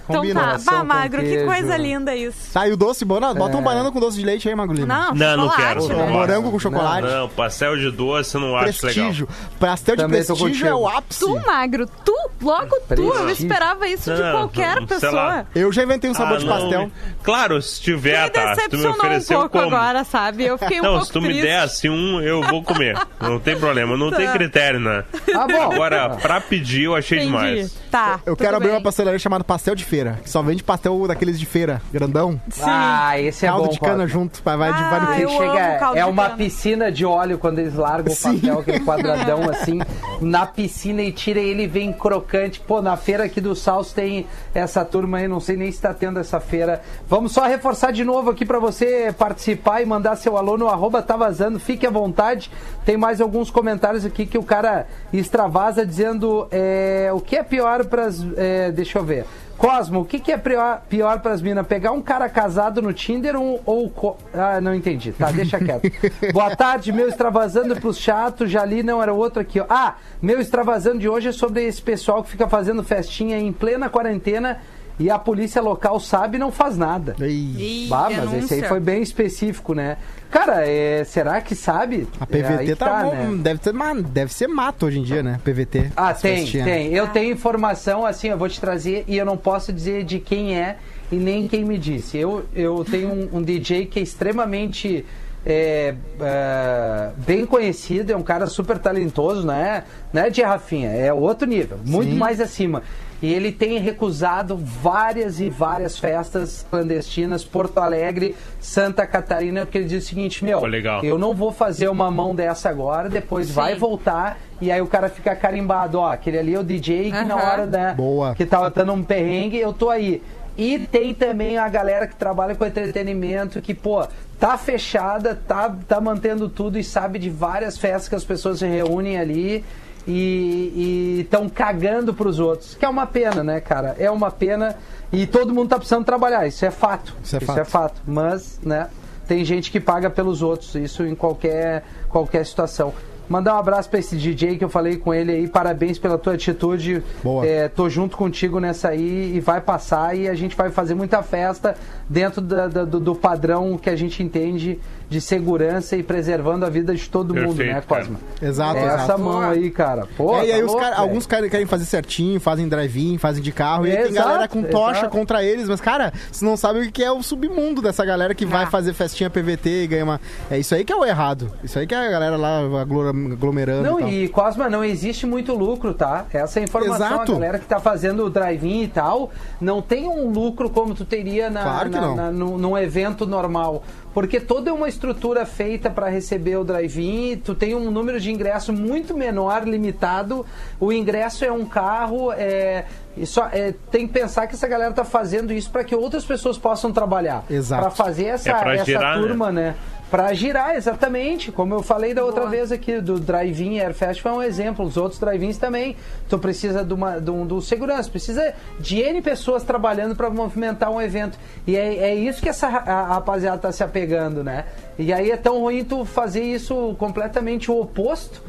Então combina. tá. Bah, com Magro, que queijo. coisa linda isso. Tá, e o doce, bora, bota É. um banana com doce de leite aí, Magulino. Não, Não, não chocolate, quero. né? Não. Morango com chocolate. Não, pastel de doce eu não acho legal. prestígio. Pastel de Também tô prestígio é o contigo. ápice. Tu, Magro, tu, logo tu. Eu Prestígio. esperava isso de Não, qualquer sei pessoa. lá. Eu já inventei um sabor Ah, de não, pastel. Claro, se tiver, Me tá. Tu me decepcionou um ofereceu pouco como? agora, sabe? Eu fiquei um (laughs) Não, pouco se tu me triste. der assim um, eu vou comer. Não tem problema. Não tem Tá. critério, né? Tá bom. Agora, pra pedir, eu achei Entendi. demais. Tá. Eu tudo quero abrir bem. uma pastelaria chamada Pastel de Feira, que só vende pastel daqueles de feira, grandão. Sim. Ah, esse é caldo bom, de cana junto, vai, vai, vai no Ah, queijo. eu Chega, amo caldo é de uma cana. piscina de óleo quando eles largam Sim. o papel, aquele (laughs) quadradão assim, na piscina e tira ele vem crocante. Pô, na feira aqui do Salso tem essa turma aí, não sei nem se tá tendo essa feira. Vamos só reforçar de novo aqui pra você participar e mandar seu alô no arroba tá vazando, fique à vontade. Tem mais alguns comentários aqui que o cara extravasa dizendo é, o que é pior pras. É, deixa eu ver. Cosmo, o que, que é pior, pior para as minas? Pegar um cara casado no Tinder ou. ah, não entendi. Tá, deixa quieto. (laughs) Boa tarde, meu extravasando pros chatos. Já li, não era outro aqui. ó. Ah, meu extravasando de hoje é sobre esse pessoal que fica fazendo festinha em plena quarentena e a polícia local sabe e não faz nada. Ei, Bah, mas esse aí denúncia. foi bem específico, né? Cara, é, será que sabe? A É, PVT que tá, bom, né? deve, ser, deve ser mato hoje em dia, né? PVT. Ah, tem, festinhas. tem. Eu tenho informação, assim, eu vou te trazer e eu não posso dizer de quem é e nem quem me disse. Eu, eu tenho um, um DJ que é extremamente é, é, bem conhecido, é um cara super talentoso, não é, não é de Rafinha, é outro nível, muito Sim. mais acima. E ele tem recusado várias e várias festas clandestinas, Porto Alegre, Santa Catarina, porque ele diz o seguinte, meu, legal. eu não vou fazer uma mão dessa agora, depois Sim. vai voltar e aí o cara fica carimbado, ó, aquele ali é o DJ que na hora da Boa. que tava dando um perrengue, eu tô aí. E tem também a galera que trabalha com entretenimento que, pô, tá fechada, tá, tá mantendo tudo e sabe de várias festas que as pessoas se reúnem ali e estão cagando pros outros. Que é uma pena, né, cara? É uma pena e todo mundo tá precisando trabalhar, isso é fato. Isso é isso fato. é fato. Mas, né, tem gente que paga pelos outros, isso em qualquer, qualquer situação. Mandar um abraço pra esse DJ que eu falei com ele aí, parabéns pela tua atitude. Boa. É, tô junto contigo nessa aí e vai passar e a gente vai fazer muita festa dentro da- da- do, do padrão que a gente entende de segurança e preservando a vida de todo mundo, Perfeito, né, cara. Cosma? Exato, É exato. essa mão aí, cara. Pô, É, e tá aí os louco, cara- alguns caras querem fazer certinho, fazem drive-in, fazem de carro, e aí É, tem galera exato, com tocha exato. contra eles, mas cara, você não sabe o que é o submundo dessa galera que vai Ah. fazer festinha PVT e ganha uma. É isso aí que é o errado. Isso aí que é a galera lá aglo- aglomerando. Não, e tal. e Cosma, não existe muito lucro, tá? Essa é a informação, Exato. a galera que tá fazendo o drive-in e tal, não tem um lucro como tu teria na, Claro que na- não. na- num, num evento normal. Porque toda uma estrutura feita para receber o drive-in, tu tem um número de ingresso muito menor, limitado. O ingresso é um carro, é, só, é, tem que pensar que essa galera tá fazendo isso para que outras pessoas possam trabalhar. Exato. Para fazer essa, É essa girar, né? turma, né? Pra girar, exatamente. Como eu falei da outra Boa. vez aqui, do Drive-In Air Festival é um exemplo. Os outros drive-ins também. Tu precisa de, uma, de, um, do segurança, precisa de N pessoas trabalhando para movimentar um evento. E é, é isso que essa ra- a rapaziada tá se apegando, né? E aí é tão ruim tu fazer isso completamente o oposto.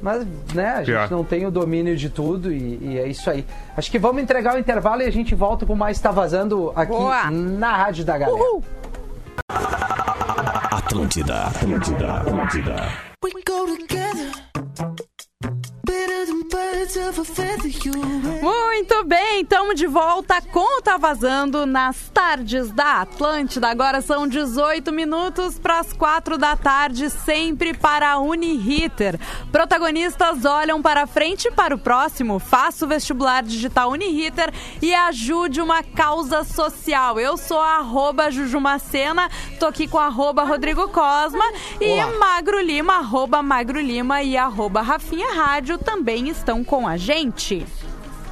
Mas, né, a gente Pior. não tem o domínio de tudo e, e é isso aí. Acho que vamos entregar o intervalo e a gente volta com mais Tá Vazando aqui Boa. na Rádio da Galera. Uhul. Atlântida, Atlântida, Atlântida. We go together. Muito bem, estamos de volta com o Tá Vazando nas tardes da Atlântida. Agora são 18 minutos para as 4 da tarde, sempre para a Uniriter. Protagonistas olham para frente e para o próximo. Faça o vestibular digital Uniriter e ajude uma causa social. Eu sou a arroba Jujumacena, tô aqui com a arroba Rodrigo Cosma e Magro Lima, arroba Magro Lima e arroba Rafinha Rádio também estão com a gente.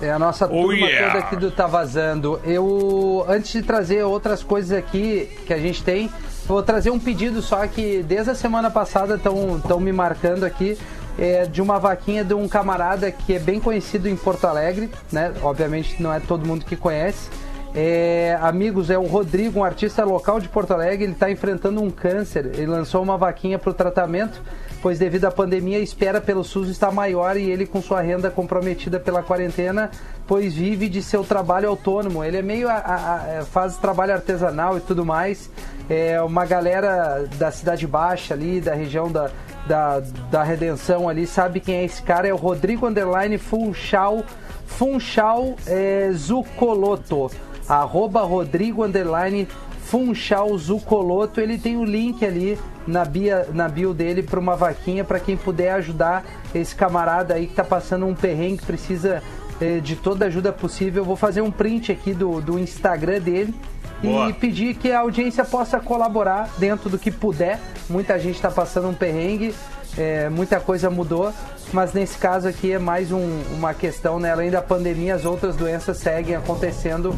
É a nossa Oh, turma yeah. toda aqui do Tá Vazando. Eu, antes de trazer outras coisas aqui que a gente tem, vou trazer um pedido só que desde a semana passada estão me marcando aqui. é, de uma vaquinha de um camarada que é bem conhecido em Porto Alegre, né? Obviamente não é todo mundo que conhece. É, amigos, é o Rodrigo, um artista local de Porto Alegre, ele está enfrentando um câncer. Ele lançou uma vaquinha para o tratamento, pois devido à pandemia a espera pelo SUS está maior e ele com sua renda comprometida pela quarentena, pois vive de seu trabalho autônomo. Ele é meio a- a- a- faz trabalho artesanal e tudo mais. É uma galera da Cidade Baixa ali, da região da, da, da Redenção ali, sabe quem é esse cara? É o Rodrigo Underline Funchal Funchal é, Zucoloto. Arroba Rodrigo Underline Funchal Zucoloto. Ele tem o link ali na, bia, na bio dele para uma vaquinha para quem puder ajudar esse camarada aí que tá passando um perrengue, precisa eh, de toda ajuda possível. Eu vou fazer um print aqui do, do Instagram dele Boa. e pedir que a audiência possa colaborar dentro do que puder. Muita gente está passando um perrengue, eh, muita coisa mudou, mas nesse caso aqui é mais um- uma questão, né? Além da pandemia, as outras doenças seguem acontecendo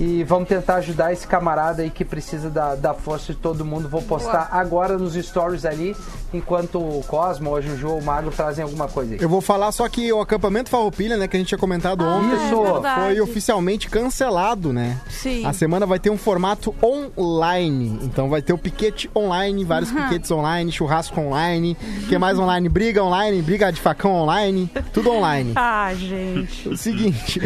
e vamos tentar ajudar esse camarada aí que precisa da, da força de todo mundo. Vou postar agora nos stories ali, enquanto o Cosmo, a Juju ou o Magro trazem alguma coisa aí. Eu vou falar só que o acampamento Farroupilha, né, que a gente tinha comentado ontem, Isso. é foi oficialmente cancelado, né? Sim. A semana vai ter um formato online. Então vai ter o piquete online, vários piquetes online, churrasco online. O que mais online? Briga online, briga de facão online, tudo online. Ah, gente. O seguinte,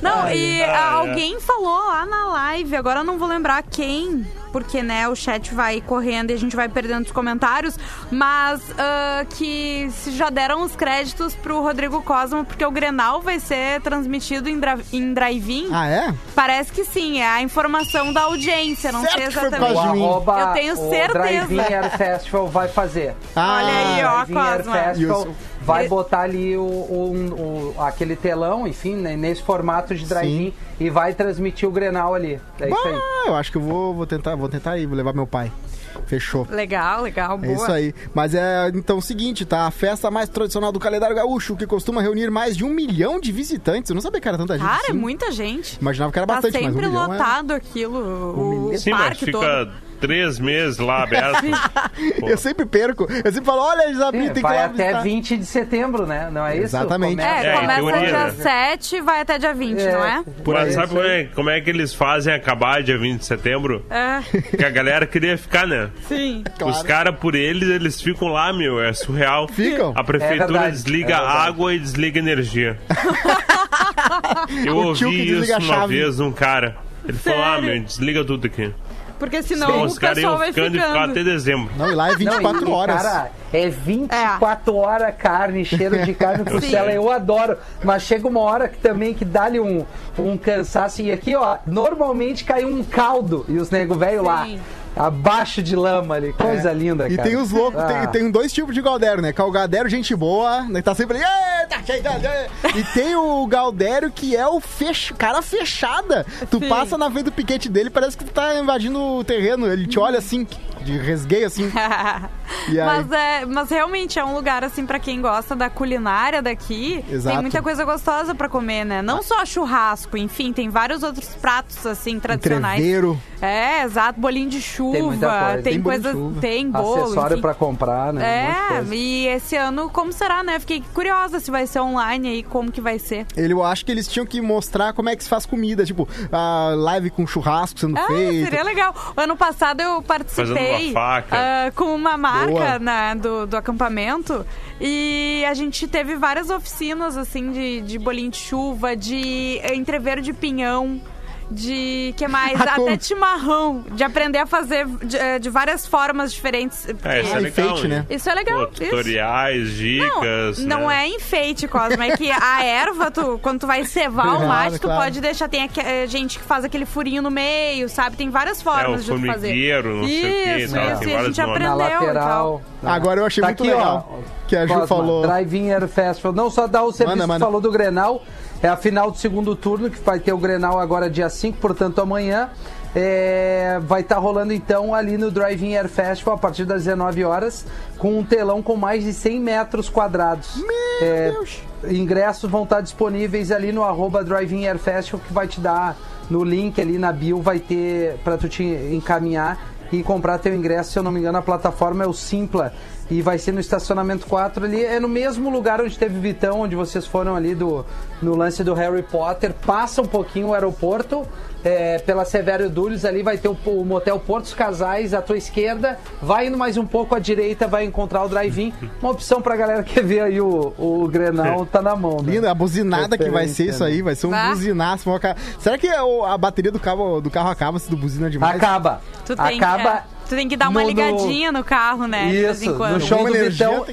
Não, e ai, ah, ai. alguém falou lá na live, agora eu não vou lembrar quem, porque né, o chat vai correndo e a gente vai perdendo os comentários, mas ah, que se já deram os créditos pro Rodrigo Cosmo, porque o Grenal vai ser transmitido em, em drive-in. ah é? Parece que sim, é a informação da audiência, não Certo sei foi exatamente. mim. arroba, Eu tenho o certeza. Drive-In Air Festival vai fazer. (laughs) Ah, Olha aí, ó. Cosma. Festival vai botar ali o, o- o- aquele telão, enfim, né, nesse formato de drive-in e vai transmitir o Grenal ali. É isso aí. Ah, eu acho que eu vou, vou tentar, vou tentar ir, vou levar meu pai. Fechou. Legal, legal, boa. É isso aí. Mas é então o seguinte, tá? A festa mais tradicional do calendário gaúcho, que costuma reunir mais de um milhão de visitantes. Eu não sabia que era tanta gente. Cara, é assim. muita gente. Imaginava que era Tá bastante, mas um sempre milhão é- lotado aquilo, o, o Sim, mas parque fica todo. Três meses lá aberto. Eu sempre perco. Eu sempre falo, olha, Isabel, É, tem que ir vai lá até visitar. 20 de setembro, né? Não é isso? Exatamente. Começa- É, É, começa teoria, dia né? 7 e vai até dia 20, É. não é? Por. Mas sabe como é, como é que eles fazem acabar dia 20 de setembro? É, Que a galera queria ficar, né? sim. Claro. Os caras, por eles, eles ficam lá, meu. É surreal. Ficam? A prefeitura É desliga é água e desliga energia. (laughs) Eu que ouvi isso uma vez um cara. Ele falou, ah, Sério? meu, desliga tudo aqui. Porque senão o os caras pessoal vai ficando e ficar ficando. até dezembro. Não, e lá é Não, 24 e- e, horas. Cara, é 24 horas carne, cheiro de carne (laughs) costela. Eu adoro. Mas chega uma hora que também que dá-lhe um, um cansaço. E aqui, ó, normalmente cai um caldo. E os nego velho lá, Sim. Abaixo de lama ali. Coisa linda, É. E cara. tem os loucos, Ah. tem, tem dois tipos de Galdério, né? Que é o Galdério gente boa, né? Tá sempre ali, "Ê, tá tá cheio." E tem o Galdério que é o fech... cara fechada. Tu Sim. passa na frente do piquete dele, parece que tu tá invadindo o terreno. Ele te olha assim, de resgueio assim. (laughs) E aí? Mas, é, mas realmente é um lugar, assim, pra quem gosta da culinária daqui. Exato. Tem muita coisa gostosa pra comer, né? Não só churrasco, enfim, tem vários outros pratos, assim, tradicionais. Entreveiro. É, exato, bolinho de chuva. Tem muita coisa. Tem, Tem chuva. tem bolo. Acessório pra comprar, né? Um É, coisa. e esse ano, como será, né? Fiquei curiosa se vai ser online aí, como que vai ser. Ele, eu acho que eles tinham que mostrar como é que se faz comida, tipo, a live com churrasco sendo Ah, feito. seria legal. Ano passado eu participei Uma faca. ah, com uma marca na- do, do acampamento e a gente teve várias oficinas, assim, de, de bolinho de chuva, de entreveiro de pinhão. De que mais? Como? Até chimarrão. De aprender a fazer de, eh, de várias formas diferentes. É, isso é Ah, legal. enfeite, né? Isso é legal. Pô, isso. tutoriais, dicas. Não, não né? é enfeite, Cosmo. É que a erva, tu, quando tu vai cevar o Claro, mate, tu claro. pode deixar. Tem aque- eh, gente que faz aquele furinho no meio, sabe? Tem várias É, o formas de tu fazer. não sei o que Isso, tal. isso. E a gente nomes. Na aprendeu e lateral. tal. Agora eu achei Tá muito aqui, legal ó, que a Ju Cosma, falou. Drive-In Air Festival. Não só dá o serviço que manda. falou do Grenal. É a final do segundo turno, que vai ter o Grenal agora dia 5, portanto amanhã. É, vai estar rolando então ali no Drive-In Air Festival a partir das 19 horas, com um telão com mais de 100 metros quadrados. É, ingressos vão estar disponíveis ali no arroba Drive-In Air Festival, que vai te dar no link ali na bio, vai ter para tu te encaminhar e comprar teu ingresso. Se eu não me engano, a plataforma é o Simpla e vai ser no estacionamento 4 ali. É no mesmo lugar onde teve Vitão, onde vocês foram ali do, no lance do Harry Potter. Passa um pouquinho o aeroporto. é, pela Severo Dulles ali vai ter o, o motel Portos Casais à tua esquerda. Vai indo mais um pouco à direita, vai encontrar o drive-in. Uma opção pra galera que vê aí o, o Grenal, tá na mão. Né? Linda, a buzinada que vai ser isso aí, vai ser um Vai. buzinaço. Será que o- a bateria do carro, do carro acaba se do buzina demais? Acaba. Tu tem, Acaba. É, tu tem que dar uma no- no- ligadinha no carro, né? de vez em Isso, quando. no show do energia Vitão.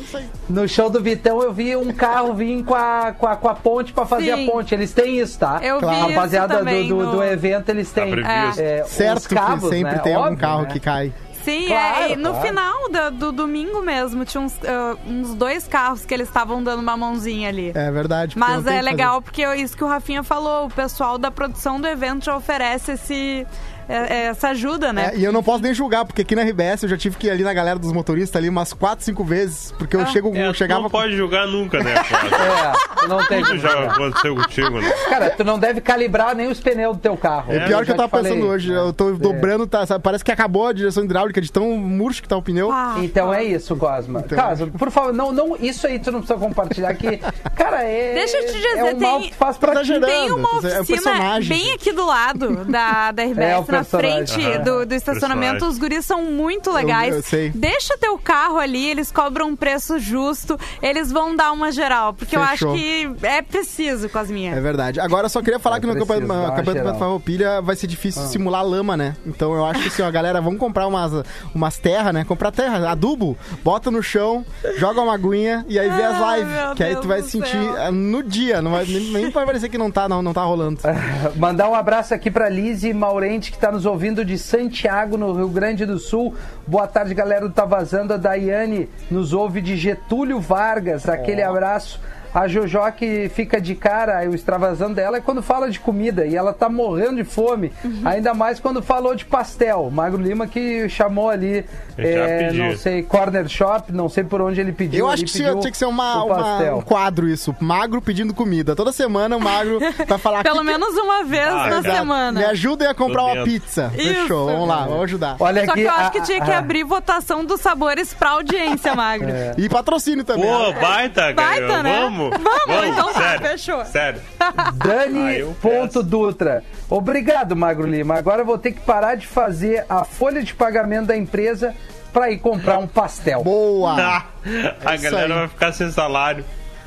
No show do Vitão eu vi um carro vir com a, com a, com a ponte pra fazer Sim. a ponte. Eles têm isso, tá? Eu vi A isso rapaziada do, do, no- do evento, eles têm. Tá previsto. é, Certo os cabos, que sempre né? tem algum Óbvio, carro né? que cai. Sim, Claro, é, e no claro. final da- do, domingo mesmo, tinha uns, ah, uns dois carros que eles estavam dando uma mãozinha ali. É verdade. Mas é legal porque é isso que o Rafinha falou, o pessoal da produção do evento já oferece esse, é- essa ajuda, né? É, e eu não posso nem julgar, porque aqui na RBS eu já tive que ir ali na galera dos motoristas ali umas 4, 5 vezes, porque eu Ah. chego, É, eu chegava não com- pode julgar nunca, né? (laughs) É, não tem. Tudo já aconteceu contigo, né? Cara, tu não deve calibrar nem os pneus do teu carro. É pior que eu tava falei. pensando hoje, eu tô dobrando, tá, sabe, parece que acabou a direção hidráulica de tão murcho que tá o pneu. Ah, Então é isso, Cosma. Então- Cosma, por favor, não, não, isso aí tu não precisa compartilhar que, cara, é. Deixa eu te dizer, é mal tem- que tu faz pra Tá gerando. Tem uma é oficina personagem, bem gente. aqui do lado da, da É, RBS, na frente Aham. do, do estacionamento. Os guris são muito legais. eu sei. Deixa teu carro ali, eles cobram um preço justo, eles vão dar uma geral. Porque eu Fechou. acho que é preciso, Cosminha. É verdade. Agora eu só queria falar É que no preciso, campeonato, geral. Farroupilha vai ser difícil simular lama, né? Então eu acho que assim, ó, galera, vamos comprar umas, umas terras, né? Comprar terra, adubo, bota no chão, joga uma aguinha e aí vê as lives. meu Que aí Deus tu vai sentir céu. ah, no dia, não vai, nem, nem vai parecer que não tá, não, não tá rolando. (laughs) Mandar um abraço aqui pra Lise Maurente, que tá nos ouvindo de Santiago, no Rio Grande do Sul. Boa tarde, galera do Tá Vazando. A Daiane nos ouve de Getúlio Vargas. Aquele abraço. A Jojó que fica de cara, o extravasando dela é quando fala de comida e ela tá morrendo de fome. Uhum. Ainda mais quando falou de pastel. Magro Lima que chamou ali, já é, não sei, Corner Shop, não sei por onde ele pediu. Eu acho que tinha que ser uma, uma- um quadro isso. Magro pedindo comida. Toda semana o magro vai (laughs) falar Pelo "Que- menos uma vez Ah, na cara. semana. Me ajudem a comprar uma pizza. Isso. Fechou, vamos lá, vamos ajudar. Olha Só aqui, que eu acho a- que tinha que a- abrir votação dos sabores pra audiência, Magro. (laughs) E patrocínio também. Pô, baita, cara. Baita, né? Vamos. Vamos, então tá, sério, fechou. Sério. (laughs) Ah, Dani eu ponto peço. Dutra. Obrigado, Magro Lima. Agora eu vou ter que parar de fazer a folha de pagamento da empresa para ir comprar um pastel. Boa. Ah, (laughs) a isso galera vai ficar sem salário.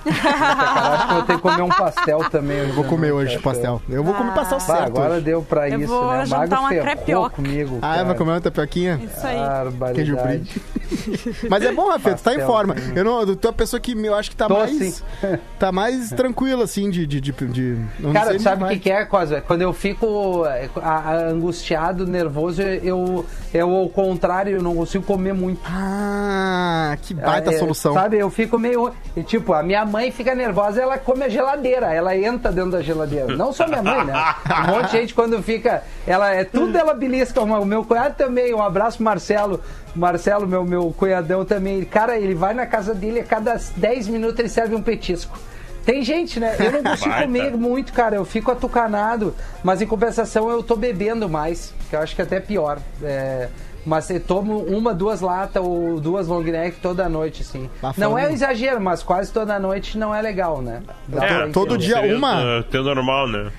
Acho que eu vou ter que comer um pastel também. Eu Vou comer hoje pastel. Eu vou comer pastel Bah, certo. agora hoje. deu pra Eu isso, vou né? O jantar Magro uma ferrou crepioca. comigo. Ah, cara. vai comer uma tapioquinha? Isso aí. Barbaridade. Queijo brie. (laughs) Mas é bom, Rafa, tu tá em forma. Eu não, tu é a pessoa que eu acho que tá Tô, mais. sim. (laughs) Tá mais tranquilo, assim, de. de, de, de- não Cara, sabe o que, que é, Cosma? Quando eu fico eh, angustiado, nervoso, eu, eu, ao contrário, eu não consigo comer muito. Ah, que baita É, solução. Sabe, eu fico meio. e, Tipo, a minha mãe fica nervosa, ela come a geladeira, ela entra dentro da geladeira. Não só minha mãe, né? (laughs) Um monte de gente quando fica. Ela é tudo ela belisca. O meu cunhado também. Um abraço, Marcelo. Marcelo, meu, meu cunhadão também. Cara, ele vai na casa dele a cada 10 minutos ele serve um petisco. Tem gente, né? Eu não (laughs) consigo Baita. comer muito, cara. Eu fico atucanado. Mas em compensação eu tô bebendo mais. Que eu acho que é até pior. É, mas eu tomo uma, duas latas ou duas long neck toda noite, assim. Tá não é um exagero, mas quase toda noite não é legal, né? Dá É, todo dia uma? uh, Teu normal, né?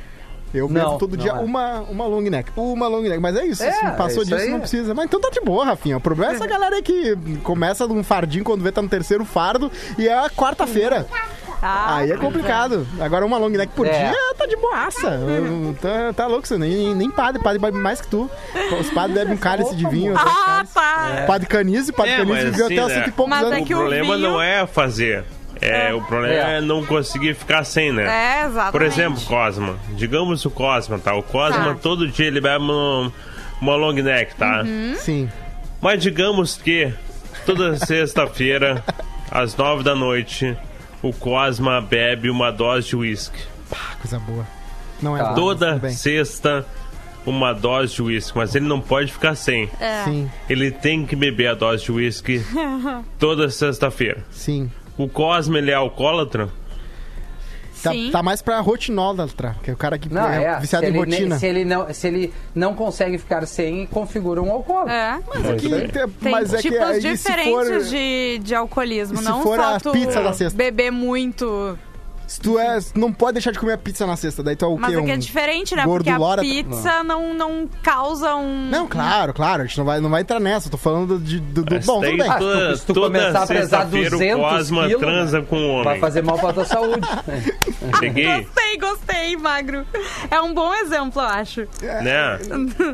Eu Não, bebo todo dia é. uma, uma long neck. Uma long neck. Mas é isso, É, assim, passou isso disso, aí não é. precisa. Mas então tá de boa, Rafinha. O problema é essa galera aí que começa num fardinho quando vê tá no terceiro fardo e é a quarta-feira. Ah, Aí é complicado. Agora uma long neck por É. dia tá de boaça. (laughs) Tá, tá louco, você nem, nem padre, padre bebe mais que tu. Os padres bebem um cálice de vinho. dois Ah, tá. Padre Canize, padre É, Canize mas viveu assim, até né? cento e poucos Mas é anos. que O o problema vinho- não é fazer. É, O problema É. é. não conseguir ficar sem, né? É, exatamente. Por exemplo, Cosma. Digamos o Cosma, tá? O Cosma, Tá. todo dia ele bebe uma, uma long neck, tá? Uhum. Sim. Mas digamos que toda sexta-feira, (laughs) às nove da noite, o Cosma bebe uma dose de uísque. Ah, coisa boa. Não é Tá. Toda sexta, uma dose de uísque. Mas ele não pode ficar sem. É. Sim, Ele tem que beber a dose de uísque (laughs) toda sexta-feira. sim. O Cosme, ele é alcoólatra? Tá, Sim. tá mais pra rotinólatra, que é o cara que Não, é, é. viciado se, em ele, rotina. se, ele não, se ele não consegue ficar sem, configura um alcoólatra. É. Mas é que, aí. Tem mas é que tipos aí, diferentes for, de, de alcoolismo. se não for só a tu pizza da sexta? beber muito. Se tu é, não pode deixar de comer a pizza na sexta, daí tu é o Mas quê? é que é Um diferente, né? Porque a pizza não, não causa um. Não, claro, claro, a gente não vai, não vai entrar nessa, tô falando de, do, do- Mas bom, tudo bem. Ah, se tu- se tu toda começar a pesar sexta-feira o 200 Cosma quilos, transa né? com um Vai homem. fazer mal pra tua saúde. (laughs) Cheguei, Gostei, gostei, magro. É um bom exemplo, eu acho. né?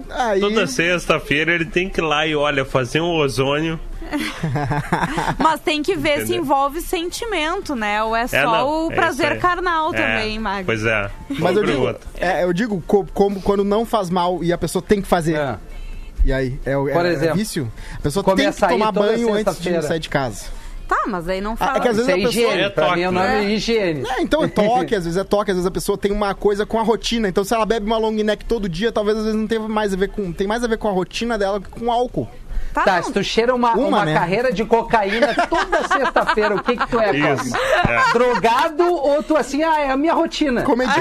Aí, Toda sexta-feira ele tem que ir lá e, olha, fazer um ozônio. (laughs) Mas tem que ver se Entendeu? envolve sentimento, né? Ou é só É, não, o é prazer carnal É, também, magro. Pois é. mas eu Boa digo, é, eu digo co- como quando não faz mal e a pessoa tem que fazer. É. E aí? É, o- é, Por é exemplo, vício? A pessoa tem que tomar banho antes de sair de casa. Tá, mas aí não Ah, fala. é que às vezes Isso é a pessoa- higiene. É pra mim, o toque, nome é né? higiene. É, então é toque, às vezes é toque, às vezes a pessoa tem uma coisa com a rotina. Então, se ela bebe uma long neck todo dia, talvez às vezes não tenha mais a ver com. Tem mais a ver com a rotina dela que com álcool. Tá, Tá, se tu cheira uma, Uma, uma né? carreira de cocaína toda (laughs) sexta-feira, o que que tu é, Isso. É. Drogado ou tu assim, ah, é a minha rotina. Comediante.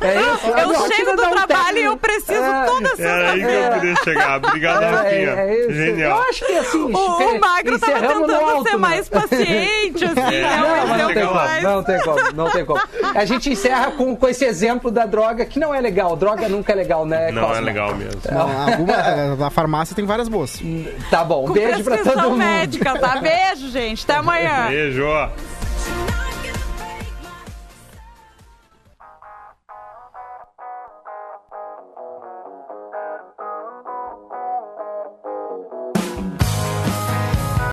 É isso? (laughs) A Eu minha chego do trabalho técnico. e eu preciso É. toda Era aí que sexta-feira. eu queria chegar. Obrigado, É, Rafinha. é isso. Eu Genial. acho que assim, O, o Magro tava tentando alto, ser né? mais paciente, assim, (laughs) né? Não, não tem como, mais. não tem como, não tem como. A gente encerra com, com esse exemplo da droga, que não é legal. Droga nunca é legal, né, Não é legal mesmo. Não, alguma, na farmácia tem várias boas. Tá bom, Com beijo pra todo mundo. médica, tá? Beijo, gente. Até amanhã. Beijo.